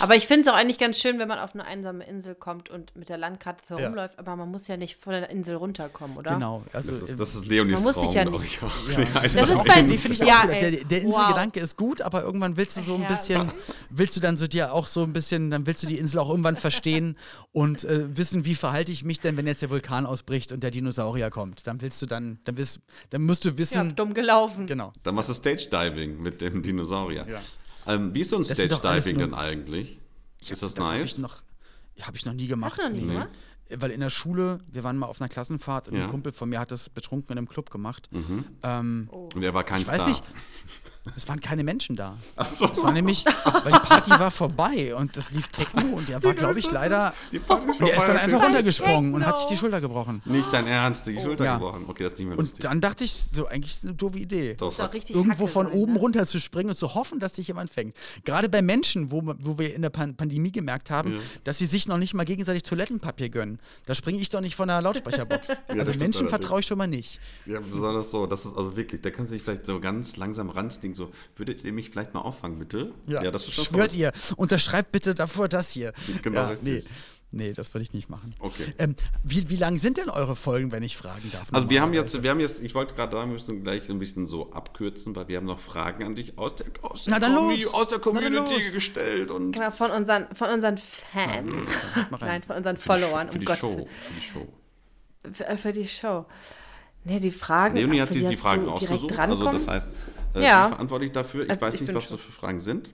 Aber ich finde es auch eigentlich ganz schön, wenn man auf eine einsame Insel kommt und mit der Landkarte so rumläuft, aber man muss ja nicht von der Insel runterkommen, oder? Genau. Also, das, ist, das ist Leonis man muss Traum, sich ja nicht. Ich auch. Ja. Das, das ist bei mir, finde ich auch ja, Der, der Inselgedanke wow. ist gut, aber irgendwann willst du so ein bisschen, willst du dann so dir auch so ein bisschen, dann willst du die Insel auch irgendwann verstehen und äh, wissen, wie verhalte ich mich denn, wenn jetzt der Vulkan aus ausbricht und der Dinosaurier kommt. Dann willst du dann, dann, willst, dann musst du wissen. Ja, dumm gelaufen. Genau. Dann machst du Stage Diving mit dem Dinosaurier. Ja. Ähm, wie ist so ein Stage Diving denn eigentlich? ist das, das nice? Habe ich, noch, hab ich noch nie gemacht. Hast du noch nie nee. gemacht? Weil in der Schule, wir waren mal auf einer Klassenfahrt und ja. ein Kumpel von mir hat das betrunken in einem Club gemacht. Mhm. Ähm, oh. Und er war kein ich Star. Weiß nicht, es waren keine Menschen da. Ach so. Es war nämlich, weil die Party war vorbei und das lief Techno und der war, glaube ich, leider. Die Party ist vorbei. Der ist dann einfach runtergesprungen und hat sich die Schulter gebrochen. Nicht dein Ernst, die Schulter ja. gebrochen. Okay, das ist nicht mehr lustig. Und dann dachte ich, so eigentlich ist eine doofe Idee. Doch. Irgendwo von sein, oben ne? runter zu springen und zu hoffen, dass sich jemand fängt. Gerade bei Menschen, wo, wo wir in der Pan Pandemie gemerkt haben, ja. dass sie sich noch nicht mal gegenseitig Toilettenpapier gönnen. Da springe ich doch nicht von der Lautsprecherbox. ja, also Menschen vertraue ich schon mal nicht. Ja, besonders so. Das ist also wirklich, da kannst du dich vielleicht so ganz langsam ranstigen, so, würdet ihr mich vielleicht mal auffangen, bitte? Ja, ja das ist schon Schwört ihr. Unterschreibt bitte davor das hier. Genau, ja, nee. Nee, das würde ich nicht machen. Okay. Ähm, wie, wie lang sind denn eure Folgen, wenn ich fragen darf? Also wir haben jetzt, wir haben jetzt, ich wollte gerade sagen, wir müssen gleich ein bisschen so abkürzen, weil wir haben noch Fragen an dich aus der, aus der, Community, aus der Community gestellt. Und genau, von unseren, von unseren Fans. Nein, von unseren Followern. Für die, um Show, für die Show. Für, für die Show. Nee, die Fragen. Leonie hat die, die Fragen ausgesucht. Also das heißt, äh, ja. verantwortlich dafür. Ich also weiß ich nicht, was das für Fragen sind.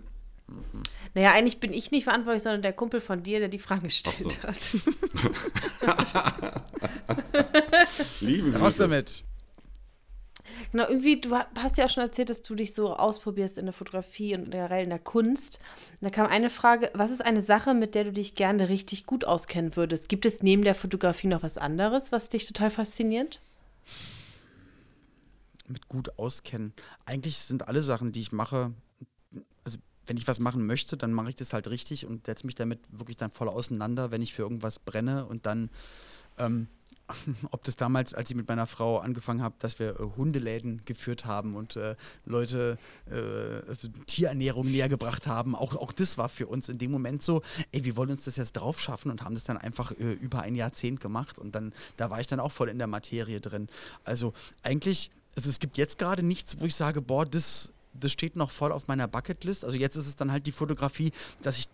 Mhm. Naja, eigentlich bin ich nicht verantwortlich, sondern der Kumpel von dir, der die Fragen gestellt so. hat. Liebe Grüße. Raus damit. Genau, irgendwie, du hast ja auch schon erzählt, dass du dich so ausprobierst in der Fotografie und generell in der Kunst. Und da kam eine Frage, was ist eine Sache, mit der du dich gerne richtig gut auskennen würdest? Gibt es neben der Fotografie noch was anderes, was dich total fasziniert? Mit gut auskennen. Eigentlich sind alle Sachen, die ich mache, also wenn ich was machen möchte, dann mache ich das halt richtig und setze mich damit wirklich dann voll auseinander, wenn ich für irgendwas brenne und dann ähm, ob das damals, als ich mit meiner Frau angefangen habe, dass wir äh, Hundeläden geführt haben und äh, Leute äh, also Tierernährung näher gebracht haben, auch, auch das war für uns in dem Moment so, ey, wir wollen uns das jetzt drauf schaffen und haben das dann einfach äh, über ein Jahrzehnt gemacht und dann, da war ich dann auch voll in der Materie drin. Also eigentlich, also es gibt jetzt gerade nichts, wo ich sage, boah, das, das steht noch voll auf meiner Bucketlist. Also jetzt ist es dann halt die Fotografie, dass ich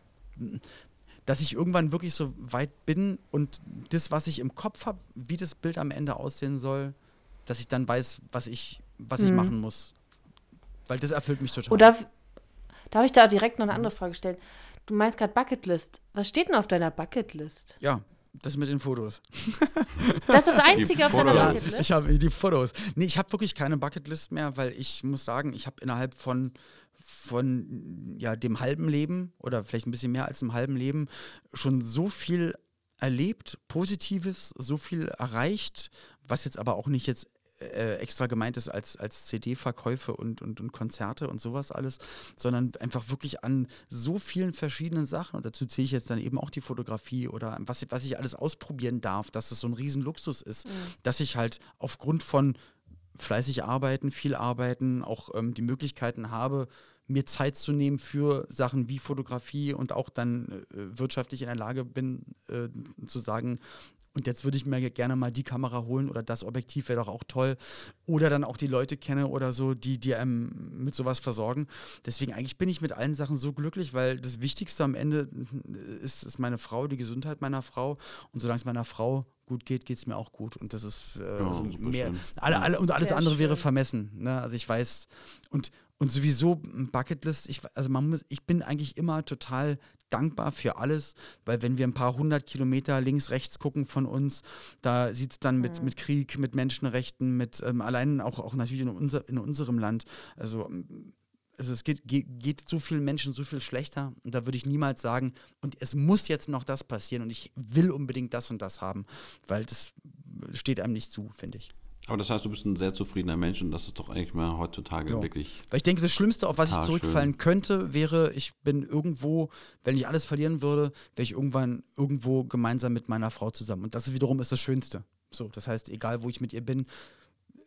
dass ich irgendwann wirklich so weit bin und das, was ich im Kopf habe, wie das Bild am Ende aussehen soll, dass ich dann weiß, was ich, was mhm. ich machen muss. Weil das erfüllt mich total. Oder darf ich da direkt noch eine andere Frage stellen? Du meinst gerade Bucketlist. Was steht denn auf deiner Bucketlist? Ja, das mit den Fotos. Das ist das Einzige auf deiner Bucketlist? Ja, ich habe die Fotos. Nee, ich habe wirklich keine Bucketlist mehr, weil ich muss sagen, ich habe innerhalb von von ja, dem halben Leben oder vielleicht ein bisschen mehr als dem halben Leben schon so viel erlebt, Positives, so viel erreicht, was jetzt aber auch nicht jetzt äh, extra gemeint ist als, als CD-Verkäufe und, und, und Konzerte und sowas alles, sondern einfach wirklich an so vielen verschiedenen Sachen. Und dazu zähle ich jetzt dann eben auch die Fotografie oder was, was ich alles ausprobieren darf, dass es so ein Riesenluxus ist, mhm. dass ich halt aufgrund von fleißig arbeiten, viel arbeiten, auch ähm, die Möglichkeiten habe, mir Zeit zu nehmen für Sachen wie Fotografie und auch dann äh, wirtschaftlich in der Lage bin, äh, zu sagen, und jetzt würde ich mir gerne mal die Kamera holen oder das Objektiv wäre doch auch toll. Oder dann auch die Leute kenne oder so, die, die einem mit sowas versorgen. Deswegen eigentlich bin ich mit allen Sachen so glücklich, weil das Wichtigste am Ende ist, ist meine Frau, die Gesundheit meiner Frau. Und solange es meiner Frau gut geht, geht es mir auch gut. Und das ist äh, ja, also mehr. Alle, alle, und alles Sehr andere schön. wäre vermessen. Ne? Also ich weiß, und, und sowieso Bucketlist, ich, also man muss, ich bin eigentlich immer total dankbar für alles, weil wenn wir ein paar hundert Kilometer links, rechts gucken von uns, da sieht es dann mit, mhm. mit Krieg, mit Menschenrechten, mit ähm, allein auch, auch natürlich in, unser, in unserem Land, also also es geht, geht, geht, so vielen Menschen so viel schlechter und da würde ich niemals sagen, und es muss jetzt noch das passieren und ich will unbedingt das und das haben, weil das steht einem nicht zu, finde ich. Aber das heißt, du bist ein sehr zufriedener Mensch und das ist doch eigentlich mal heutzutage ja. wirklich. Weil ich denke, das Schlimmste, auf was ich zurückfallen schön. könnte, wäre, ich bin irgendwo, wenn ich alles verlieren würde, wäre ich irgendwann irgendwo gemeinsam mit meiner Frau zusammen. Und das wiederum ist das Schönste. So, das heißt, egal wo ich mit ihr bin,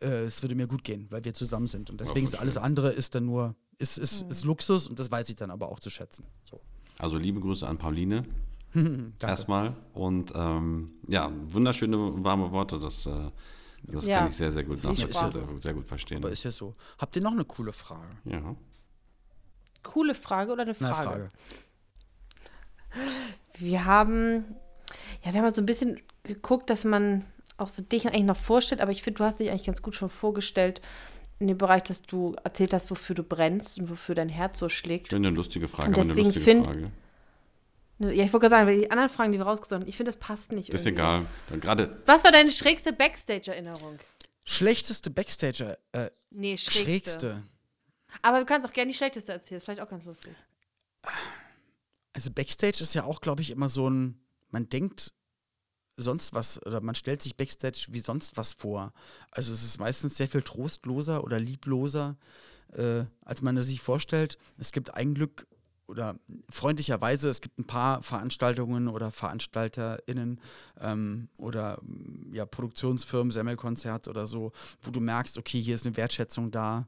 äh, es würde mir gut gehen, weil wir zusammen sind. Und deswegen ist alles andere ist dann nur, ist, ist, mhm. ist Luxus und das weiß ich dann aber auch zu schätzen. So. Also liebe Grüße an Pauline. Erstmal. Und ähm, ja, wunderschöne warme Worte. Das äh, das ja. kann ich sehr, sehr gut nachvollziehen, sehr gut verstehen. Aber ist ja so. Habt ihr noch eine coole Frage? Ja. Coole Frage oder eine Frage? Eine Frage. Wir haben, ja, wir haben so ein bisschen geguckt, dass man auch so dich eigentlich noch vorstellt, aber ich finde, du hast dich eigentlich ganz gut schon vorgestellt in dem Bereich, dass du erzählt hast, wofür du brennst und wofür dein Herz so schlägt. Ich finde eine lustige Frage, und deswegen aber eine lustige Frage. Ne, ja, ich wollte gerade sagen, die anderen Fragen, die wir rausgesucht haben, ich finde, das passt nicht. Ist irgendwie. egal. Dann gerade. Was war deine schrägste Backstage-Erinnerung? Schlechteste Backstage? Äh, nee, schrägste. schrägste. Aber du kannst auch gerne die schlechteste erzählen, ist vielleicht auch ganz lustig. Also Backstage ist ja auch, glaube ich, immer so ein, man denkt sonst was oder man stellt sich Backstage wie sonst was vor. Also es ist meistens sehr viel trostloser oder liebloser, äh, als man es sich vorstellt. Es gibt ein Glück oder freundlicherweise, es gibt ein paar Veranstaltungen oder VeranstalterInnen ähm, oder mm, ja, Produktionsfirmen, Semmelkonzert oder so, wo du merkst, okay, hier ist eine Wertschätzung da.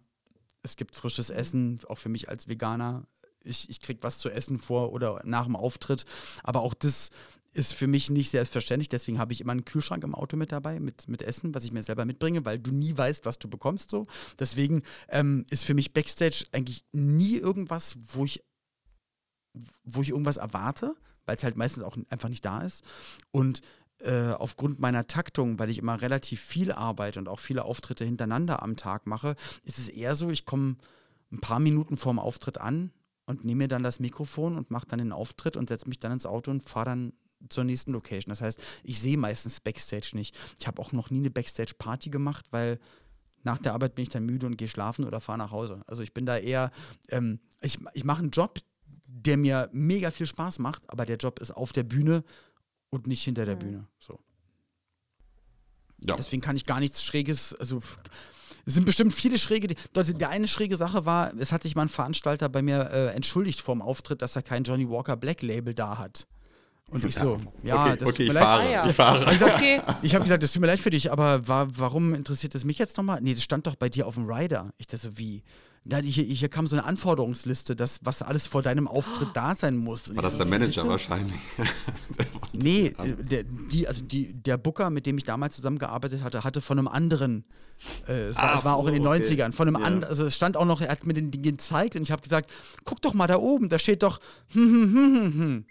Es gibt frisches mhm. Essen, auch für mich als Veganer. Ich, ich krieg was zu essen vor oder nach dem Auftritt. Aber auch das ist für mich nicht selbstverständlich. Deswegen habe ich immer einen Kühlschrank im Auto mit dabei, mit, mit Essen, was ich mir selber mitbringe, weil du nie weißt, was du bekommst. So. Deswegen ähm, ist für mich Backstage eigentlich nie irgendwas, wo ich wo ich irgendwas erwarte, weil es halt meistens auch einfach nicht da ist. Und äh, aufgrund meiner Taktung, weil ich immer relativ viel arbeite und auch viele Auftritte hintereinander am Tag mache, ist es eher so, ich komme ein paar Minuten vorm Auftritt an und nehme mir dann das Mikrofon und mache dann den Auftritt und setze mich dann ins Auto und fahre dann zur nächsten Location. Das heißt, ich sehe meistens Backstage nicht. Ich habe auch noch nie eine Backstage-Party gemacht, weil nach der Arbeit bin ich dann müde und gehe schlafen oder fahre nach Hause. Also ich bin da eher, ähm, ich, ich mache einen Job, der mir mega viel Spaß macht, aber der Job ist auf der Bühne und nicht hinter der mhm. Bühne. So. Ja. Deswegen kann ich gar nichts Schräges, also es sind bestimmt viele schräge. Die, der eine schräge Sache war, es hat sich mal ein Veranstalter bei mir äh, entschuldigt vor dem Auftritt, dass er kein Johnny Walker Black Label da hat. Und ich so, ja, okay, das okay, tut ich mir leid. fahre, Ah, ja. ich fahre. Ich, gesagt, Okay. ich habe gesagt, das tut mir leid für dich, aber wa warum interessiert es mich jetzt nochmal? Nee, das stand doch bei dir auf dem Rider. Ich dachte so, wie? Ja, hier, hier kam so eine Anforderungsliste, das, was alles vor deinem Auftritt da sein muss. Und War das so, der Manager bitte? wahrscheinlich? Nee, äh, der, die, also die, der Booker, mit dem ich damals zusammengearbeitet hatte, hatte von einem anderen, äh, es, war, es war auch in den so, okay. 90ern, von einem Ja. anderen, also es stand auch noch, er hat mir den Ding gezeigt und ich habe gesagt, guck doch mal da oben, da steht doch, hm, hm, hm, hm, hm.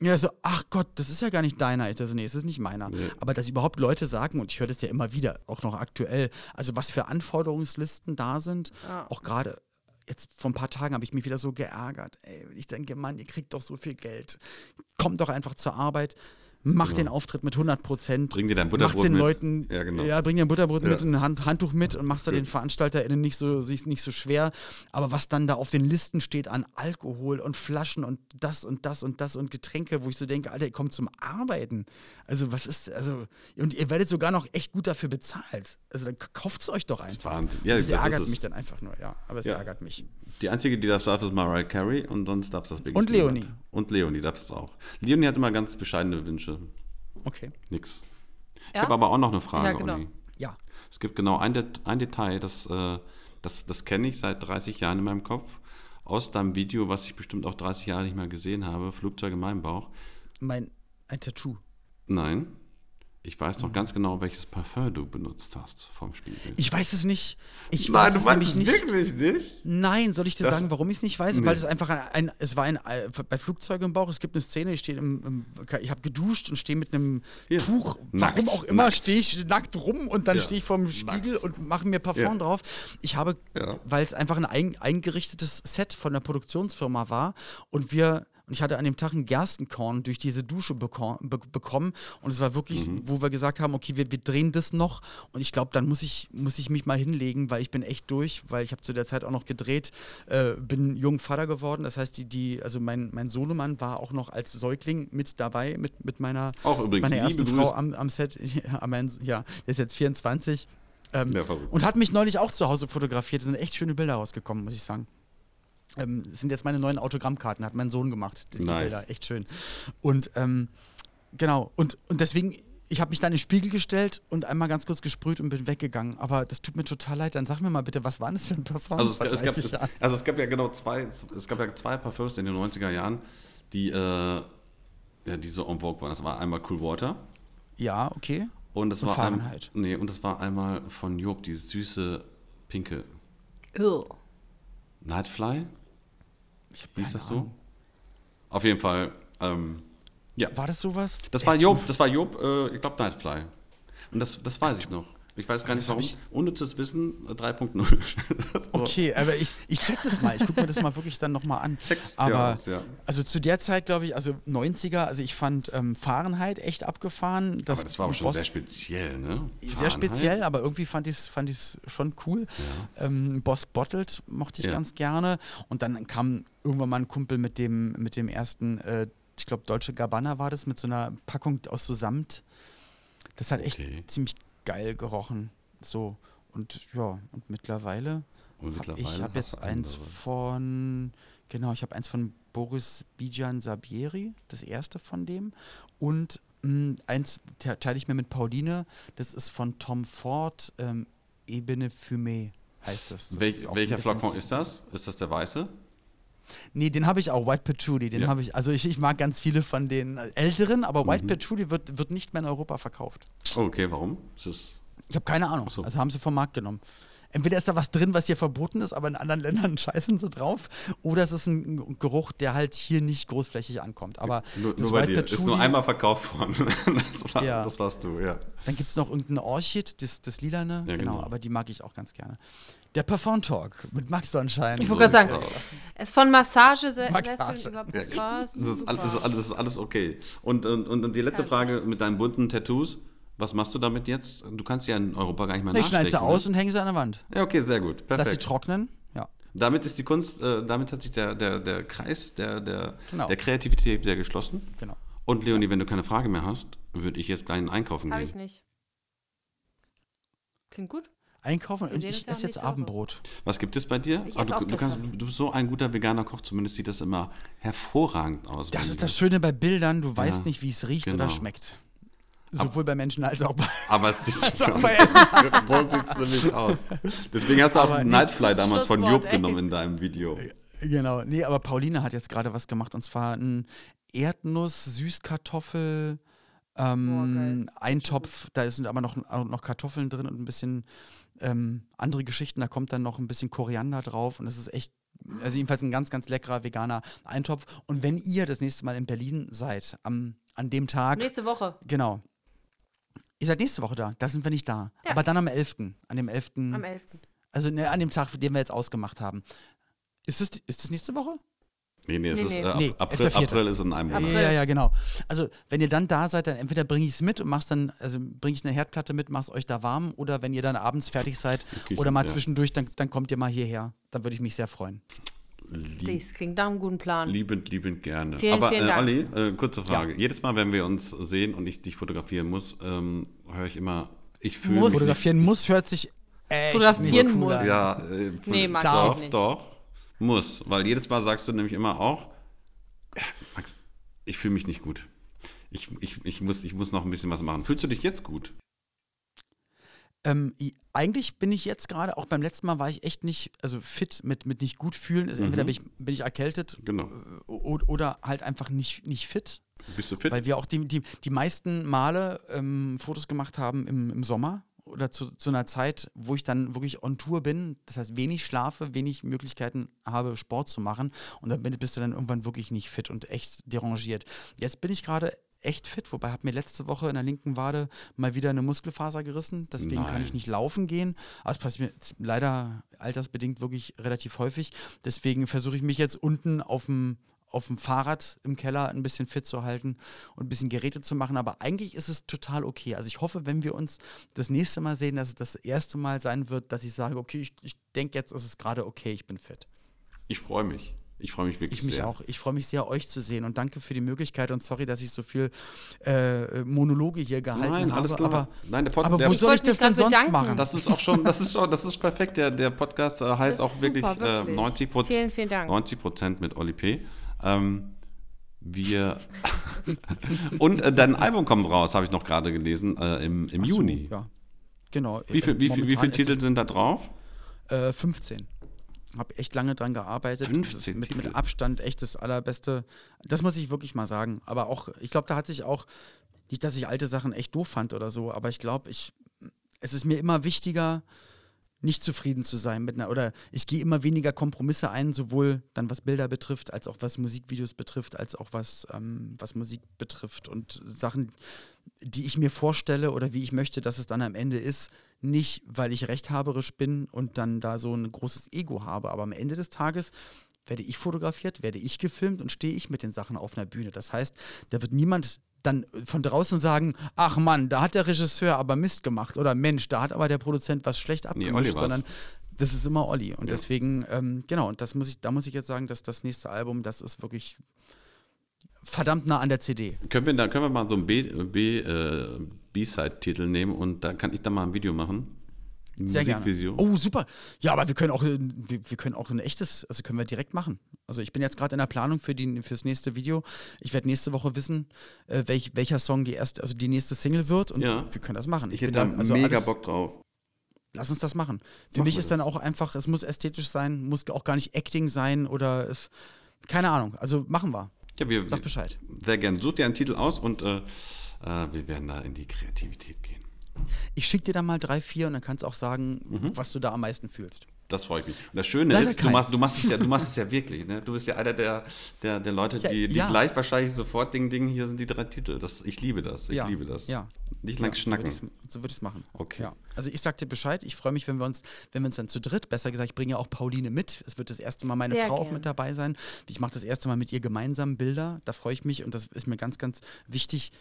Und er so, ach Gott, das ist ja gar nicht deiner. Ich dachte, nee, es ist nicht meiner. Aber dass überhaupt Leute sagen, und ich höre das ja immer wieder, auch noch aktuell, also was für Anforderungslisten da sind, Ja. auch gerade jetzt vor ein paar Tagen habe ich mich wieder so geärgert. Ey, ich denke, Mann, ihr kriegt doch so viel Geld. Kommt doch einfach zur Arbeit. Mach den Auftritt mit 100 Prozent. Bring dir dein Mach's Butterbrot den mit. Leuten, Ja, genau. ja, bring dir ein Butterbrot Ja. mit und ein Hand, Handtuch mit und machst da den VeranstalterInnen nicht so, nicht so schwer. Aber was dann da auf den Listen steht an Alkohol und Flaschen und das und das und das und Getränke, wo ich so denke, Alter, ihr kommt zum Arbeiten. Also, was ist, also, und ihr werdet sogar noch echt gut dafür bezahlt. Also, dann kauft es euch doch einfach. Wahnsinn. Ja, das das ist ärgert es. mich dann einfach nur, ja. Aber es ärgert mich. Die einzige, die das darf, ist Mariah Carey und sonst darf das wirklich Und. Leonie. Und Leonie darf es auch. Leonie hat immer ganz bescheidene Wünsche. Okay. Nix. Ich Ja? habe aber auch noch eine Frage, Ja, genau. Olli. Ja. Es gibt genau ein, Det ein Detail, das, äh, das, das kenne ich seit 30 Jahren in meinem Kopf. Aus deinem Video, was ich bestimmt auch 30 Jahre nicht mehr gesehen habe, Flugzeug in meinem Bauch. Mein, ein Tattoo. Nein, ich weiß noch ganz genau, welches Parfum du benutzt hast vom Spiegel. Ich weiß es nicht. Ich weiß es nämlich nicht. wirklich nicht? Nein, soll ich dir Das- sagen, warum ich es nicht weiß? Nee. Weil es einfach ein, ein es war ein, äh, bei Flugzeugen im Bauch, es gibt eine Szene, ich stehe im, im ich habe geduscht und stehe mit einem Hier. Tuch, Nackt. warum auch immer, stehe ich nackt rum und dann Ja. stehe ich vorm Spiegel Nackt. und mache mir Parfum Ja. drauf. Ich habe, Ja. weil es einfach ein ein, eingerichtetes Set von der Produktionsfirma war und wir und ich hatte an dem Tag ein Gerstenkorn durch diese Dusche beko be bekommen. Und es war wirklich, Mhm. wo wir gesagt haben, okay, wir, wir drehen das noch. Und ich glaube, dann muss ich, muss ich mich mal hinlegen, weil ich bin echt durch, weil ich habe zu der Zeit auch noch gedreht, äh, bin jung Vater geworden. Das heißt, die, die, also mein, mein Sohnemann war auch noch als Säugling mit dabei, mit, mit meiner, Auch übrigens, meiner ersten Frau am, am Set. Ja, mein, ja, der ist jetzt 24. Ähm, Ja, und hat mich neulich auch zu Hause fotografiert. Da sind echt schöne Bilder rausgekommen, muss ich sagen. Ähm, das sind jetzt meine neuen Autogrammkarten, hat mein Sohn gemacht, die, die Nice. Bilder, echt schön. Und ähm, genau, und, und deswegen, ich habe mich dann in den Spiegel gestellt und einmal ganz kurz gesprüht und bin weggegangen. Aber das tut mir total leid. Dann sag mir mal bitte, was war das für ein Performance? Also es, es, gab, 30 es, also es gab ja genau zwei, es gab ja zwei Parfums in den 90er Jahren, die, äh, ja, die so en vogue waren. Das war einmal Cool Water ja, okay. und das Und war ein, Fahrenheit. nee, und das war einmal von Job, dieses süße pinke Ugh. Nightfly. Ich Hieß keine das so? Ahnung. Auf jeden Fall, ähm, ja. War das sowas? Das war Echt? Job, das war Job, äh, ich glaube Nightfly. Und das, das weiß ich noch. Ich weiß gar nicht warum. ich- Unnützes Wissen äh, 3.0. Okay, aber ich, ich check das mal. Ich gucke mir das mal wirklich dann nochmal an. Check's dir aber aus, ja. also zu der Zeit, glaube ich, also 90er, also ich fand ähm, Fahrenheit echt abgefahren. Das, Aber das war aber schon Boss- sehr speziell, ne? Sehr Fahrenheit. speziell, aber irgendwie fand ich es fand ich's schon cool. Ähm, Boss Bottled mochte ich Ja. ganz gerne. Und dann kam irgendwann mal ein Kumpel mit dem, mit dem ersten, äh, ich glaube, Deutsche Gabbana war das, mit so einer Packung aus so Samt. Das hat echt Okay. ziemlich geil gerochen. So. Und ja, und mittlerweile Und hab mittlerweile ich habe jetzt eins andere. von, genau, ich habe eins von Boris Bijan Sabieri, das erste von dem. Und mh, eins te- teile ich mir mit Pauline, das ist von Tom Ford, ähm, Ebene Fumé heißt das. das Welch, welcher Flakon ist das? Ist das der weiße? Nee, den habe ich auch, White Patchouli, den Ja. habe ich, also ich, ich mag ganz viele von den älteren, aber Mhm. White Patchouli wird, wird nicht mehr in Europa verkauft. Oh, okay, warum? Ich habe keine Ahnung. So. Also haben sie vom Markt genommen. Entweder ist da was drin, was hier verboten ist, aber in anderen Ländern scheißen sie drauf, oder es ist ein Geruch, der halt hier nicht großflächig ankommt. Aber nur, das nur bei White dir? Ist nur Patchouli- einmal verkauft worden. das, war, Ja. das warst du, ja. Dann gibt es noch irgendein Orchid, das, das Lilane, Ja, genau, genau. aber die mag ich auch ganz gerne. Der Parfum Talk mit Max Sonnenschein. Ich wollte gerade sagen, es von Massagesesseln Massage. über Parfums. das, ist alles, das, ist alles, das ist alles okay. Und, und, und die letzte. Frage mit deinen bunten Tattoos. Was machst du damit jetzt? Du kannst ja in Europa gar nicht mehr ich schneide sie nachstechen, aus ne? und hänge sie an der Wand. Ja, okay, sehr gut. Lass sie Perfekt. trocknen. Ja. Damit ist die Kunst, äh, damit hat sich der, der, der Kreis der, der, Genau. der Kreativität wieder geschlossen. Genau. Und Leonie, wenn du keine Frage mehr hast, würde ich jetzt gleich einkaufen Habe gehen. ich nicht. Klingt gut. Einkaufen und ich esse jetzt Abendbrot. Was gibt es bei dir? Ah, du, du, kannst, du, bist so ein guter veganer Koch, zumindest sieht das immer hervorragend aus. Das ist das Schöne bei Bildern, du ja, weißt nicht, wie es riecht genau. oder schmeckt. Sowohl bei Menschen als auch bei, aber es sieht als auch bei Essen. so sieht es nämlich aus. Deswegen hast du auch aber Nightfly damals von Job genommen in deinem Video. Genau, nee, aber Pauline hat jetzt gerade was gemacht und zwar ein Erdnuss-Süßkartoffel- ähm, oh, ein Topf, da sind aber noch, noch Kartoffeln drin und ein bisschen ähm, andere Geschichten. Da kommt dann noch ein bisschen Koriander drauf und es ist echt, also jedenfalls ein ganz, ganz leckerer veganer Eintopf. Und wenn ihr das nächste Mal in Berlin seid, am, an dem Tag. Nächste Woche. Genau. Ihr seid nächste Woche da, da sind wir nicht da. Ja. Aber dann am 11. An dem 11. Am 11. Also ne, an dem Tag, den wir jetzt ausgemacht haben. Ist das, ist nächste Woche? Nee, nee, es nee, ist, nee. Äh, nee, April, April, ist in einem Monat. Ja, ja, genau. Also, wenn ihr dann da seid, dann entweder bringe ich es mit und mach's dann, also bringe ich eine Herdplatte mit, mach's euch da warm oder wenn ihr dann abends fertig seid okay, oder mal ja. zwischendurch, dann, dann kommt ihr mal hierher. Dann würde ich mich sehr freuen. Lieb, das klingt nach einem guten Plan. Liebend, liebend gerne. Vielen, Aber vielen äh, Olli, äh, kurze Frage. Ja. Jedes Mal, wenn wir uns sehen und ich dich fotografieren muss, ähm, höre ich immer, ich fühle mich. Fotografieren muss hört sich echt Fotografieren muss. Ja, äh, nee, mag doch, nicht. doch. Muss. Weil jedes Mal sagst du nämlich immer auch, Max, ich fühle mich nicht gut. Ich, ich, ich, muss, ich muss noch ein bisschen was machen. Fühlst du dich jetzt gut? Ähm, eigentlich bin ich jetzt gerade, auch beim letzten Mal war ich echt nicht, also fit mit, mit nicht gut fühlen. Entweder mhm. bin, ich, bin ich erkältet genau. oder, oder halt einfach nicht, nicht fit. Bist du fit? Weil wir auch die, die, die meisten Male ähm, Fotos gemacht haben im, im Sommer oder zu, zu einer Zeit, wo ich dann wirklich on Tour bin, das heißt wenig schlafe, wenig Möglichkeiten habe, Sport zu machen und dann bist du dann irgendwann wirklich nicht fit und echt derangiert. Jetzt bin ich gerade echt fit, wobei habe mir letzte Woche in der linken Wade mal wieder eine Muskelfaser gerissen, deswegen Nein. kann ich nicht laufen gehen. Aber es passiert mir leider altersbedingt wirklich relativ häufig. Deswegen versuche ich mich jetzt unten auf dem auf dem Fahrrad im Keller ein bisschen fit zu halten und ein bisschen Geräte zu machen. Aber eigentlich ist es total okay. Also ich hoffe, wenn wir uns das nächste Mal sehen, dass es das erste Mal sein wird, dass ich sage, okay, ich, ich denke jetzt ist es gerade okay, ich bin fit. Ich freue mich. Ich freue mich wirklich ich mich sehr. auch. Ich freue mich sehr, euch zu sehen und danke für die Möglichkeit und sorry, dass ich so viel äh, Monologe hier gehalten Nein, habe. Alles klar. Aber, Nein, der Pod aber wo ich soll ich das denn sonst bedanken. machen? Das ist auch schon, das ist, schon, das ist perfekt. Der, der Podcast äh, heißt auch super, wirklich, wirklich. Äh, 90 Prozent. Vielen, vielen Dank. 90 Prozent mit Oli P. Ähm, wir und äh, dein Album kommt raus, habe ich noch gerade gelesen, äh, im, im so, Juni. Ja, genau. Wie, viel, wie, viel, wie viele Titel sind da drauf? Äh, 15. Habe echt lange dran gearbeitet. 15 mit, mit, Abstand echt das allerbeste. Das muss ich wirklich mal sagen. Aber auch, ich glaube, da hat sich auch, nicht, dass ich alte Sachen echt doof fand oder so, aber ich glaube, ich, es ist mir immer wichtiger, nicht zufrieden zu sein mit einer, oder ich gehe immer weniger Kompromisse ein, sowohl dann was Bilder betrifft, als auch was Musikvideos betrifft, als auch was, ähm, was Musik betrifft und Sachen, die ich mir vorstelle oder wie ich möchte, dass es dann am Ende ist, nicht, weil ich rechthaberisch bin und dann da so ein großes Ego habe, aber am Ende des Tages werde ich fotografiert, werde ich gefilmt und stehe ich mit den Sachen auf einer Bühne. Das heißt, da wird niemand dann von draußen sagen, ach Mann, da hat der Regisseur aber Mist gemacht oder Mensch, da hat aber der Produzent was schlecht abgemischt, nee, sondern das ist immer Olli. Und ja. deswegen, ähm, genau, und das muss ich, da muss ich jetzt sagen, dass das nächste Album, das ist wirklich verdammt nah an der CD. Können wir, da können wir mal so einen B-Side-Titel B, äh, nehmen und da kann ich da mal ein Video machen? Sehr gerne. Oh, super. Ja, aber wir können auch, wir, wir, können auch ein echtes, also können wir direkt machen. Also ich bin jetzt gerade in der Planung für die, fürs nächste Video. Ich werde nächste Woche wissen, äh, welch, welcher Song die erste, also die nächste Single wird und ja. wir können das machen. Ich, ich hätte da also mega alles, Bock drauf. Lass uns das machen. Für Mach mich ist dann auch einfach, es muss ästhetisch sein, muss auch gar nicht Acting sein oder keine Ahnung. Also machen wir. Ja, wir, Sag Bescheid. Sehr gerne. Such dir einen Titel aus und äh, äh, wir werden da in die Kreativität gehen. Ich schicke dir dann mal drei, vier und dann kannst du auch sagen, mhm. was du da am meisten fühlst. Das freut mich. Und das Schöne Leider ist, du machst, du machst, es ja, du machst es ja wirklich. Ne? Du bist ja einer der, der, der Leute, die, ja, die ja. gleich wahrscheinlich sofort Ding, Ding, hier sind die drei Titel. Das, ich liebe das. Ich ja. liebe das. Ja. Nicht lang schnacken. So würde ich es machen. Okay. Also ich sag dir Bescheid. Ich freue mich, wenn wir uns, wenn wir uns dann zu dritt, besser gesagt, ich bringe ja auch Pauline mit. Es wird das erste Mal meine Sehr Frau gern. auch mit dabei sein. Ich mache das erste Mal mit ihr gemeinsam Bilder. Da freue ich mich und das ist mir ganz, ganz wichtig,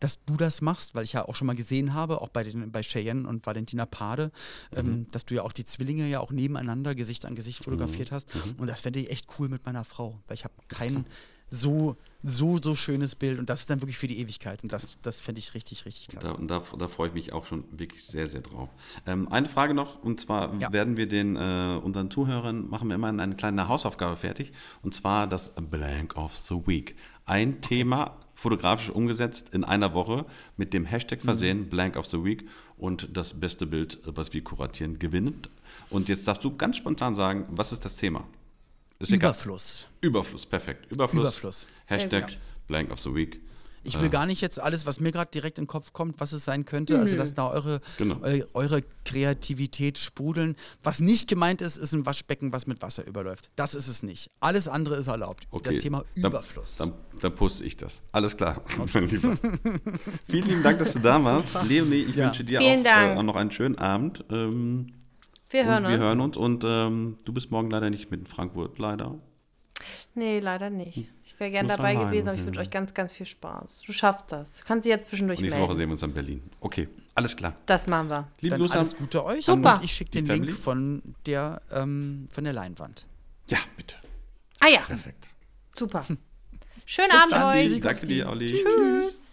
dass du das machst, weil ich ja auch schon mal gesehen habe, auch bei, den, bei Cheyenne und Valentina Pade, ähm, mhm. ähm, dass du ja auch die Zwillinge ja auch nebeneinander Gesicht an Gesicht fotografiert mhm. hast. Mhm. Und das fände ich echt cool mit meiner Frau, weil ich habe keinen so, so, so schönes Bild und das ist dann wirklich für die Ewigkeit und das, das finde ich richtig, richtig klasse. Da, da, da freue ich mich auch schon wirklich sehr, sehr drauf. Ähm, eine Frage noch und zwar ja. werden wir den äh, unseren Zuhörern, machen wir immer eine kleine Hausaufgabe fertig und zwar das Blank of the Week. Ein okay. Thema, fotografisch umgesetzt in einer Woche mit dem Hashtag versehen, mhm. Blank of the Week und das beste Bild, was wir kuratieren, gewinnt. Und jetzt darfst du ganz spontan sagen, was ist das Thema? Ist Überfluss. Egal. Überfluss, perfekt. Überfluss. Überfluss. Hashtag Blank of the Week. Ich will gar nicht jetzt alles, was mir gerade direkt in den Kopf kommt, was es sein könnte, mhm. also dass da eure, genau. eu, eure Kreativität sprudeln. Was nicht gemeint ist, ist ein Waschbecken, was mit Wasser überläuft. Das ist es nicht. Alles andere ist erlaubt. Okay. Das Thema Überfluss. Dann, dann, dann poste ich das. Alles klar, mein Lieber. Vielen lieben Dank, dass du da warst. Leonie, ich ja. wünsche dir auch, äh, auch, noch einen schönen Abend. Ähm, wir hören uns. Wir hören uns und ähm, du bist morgen leider nicht mit in Frankfurt, leider. Nee, leider nicht. Ich wäre gern dabei allein. gewesen, aber ich wünsche euch ganz, ganz viel Spaß. Du schaffst das. Du kannst sie jetzt zwischendurch und nächste melden. Woche sehen wir uns in Berlin. Okay, alles klar. Das machen wir. Liebe Grüße. Alles Gute euch. Super. Und ich schicke den Link von der, ähm, von der Leinwand. Ja, bitte. Ah ja. Perfekt. Super. Schönen Abend dann. euch. Danke dir, Olli. Tschüss.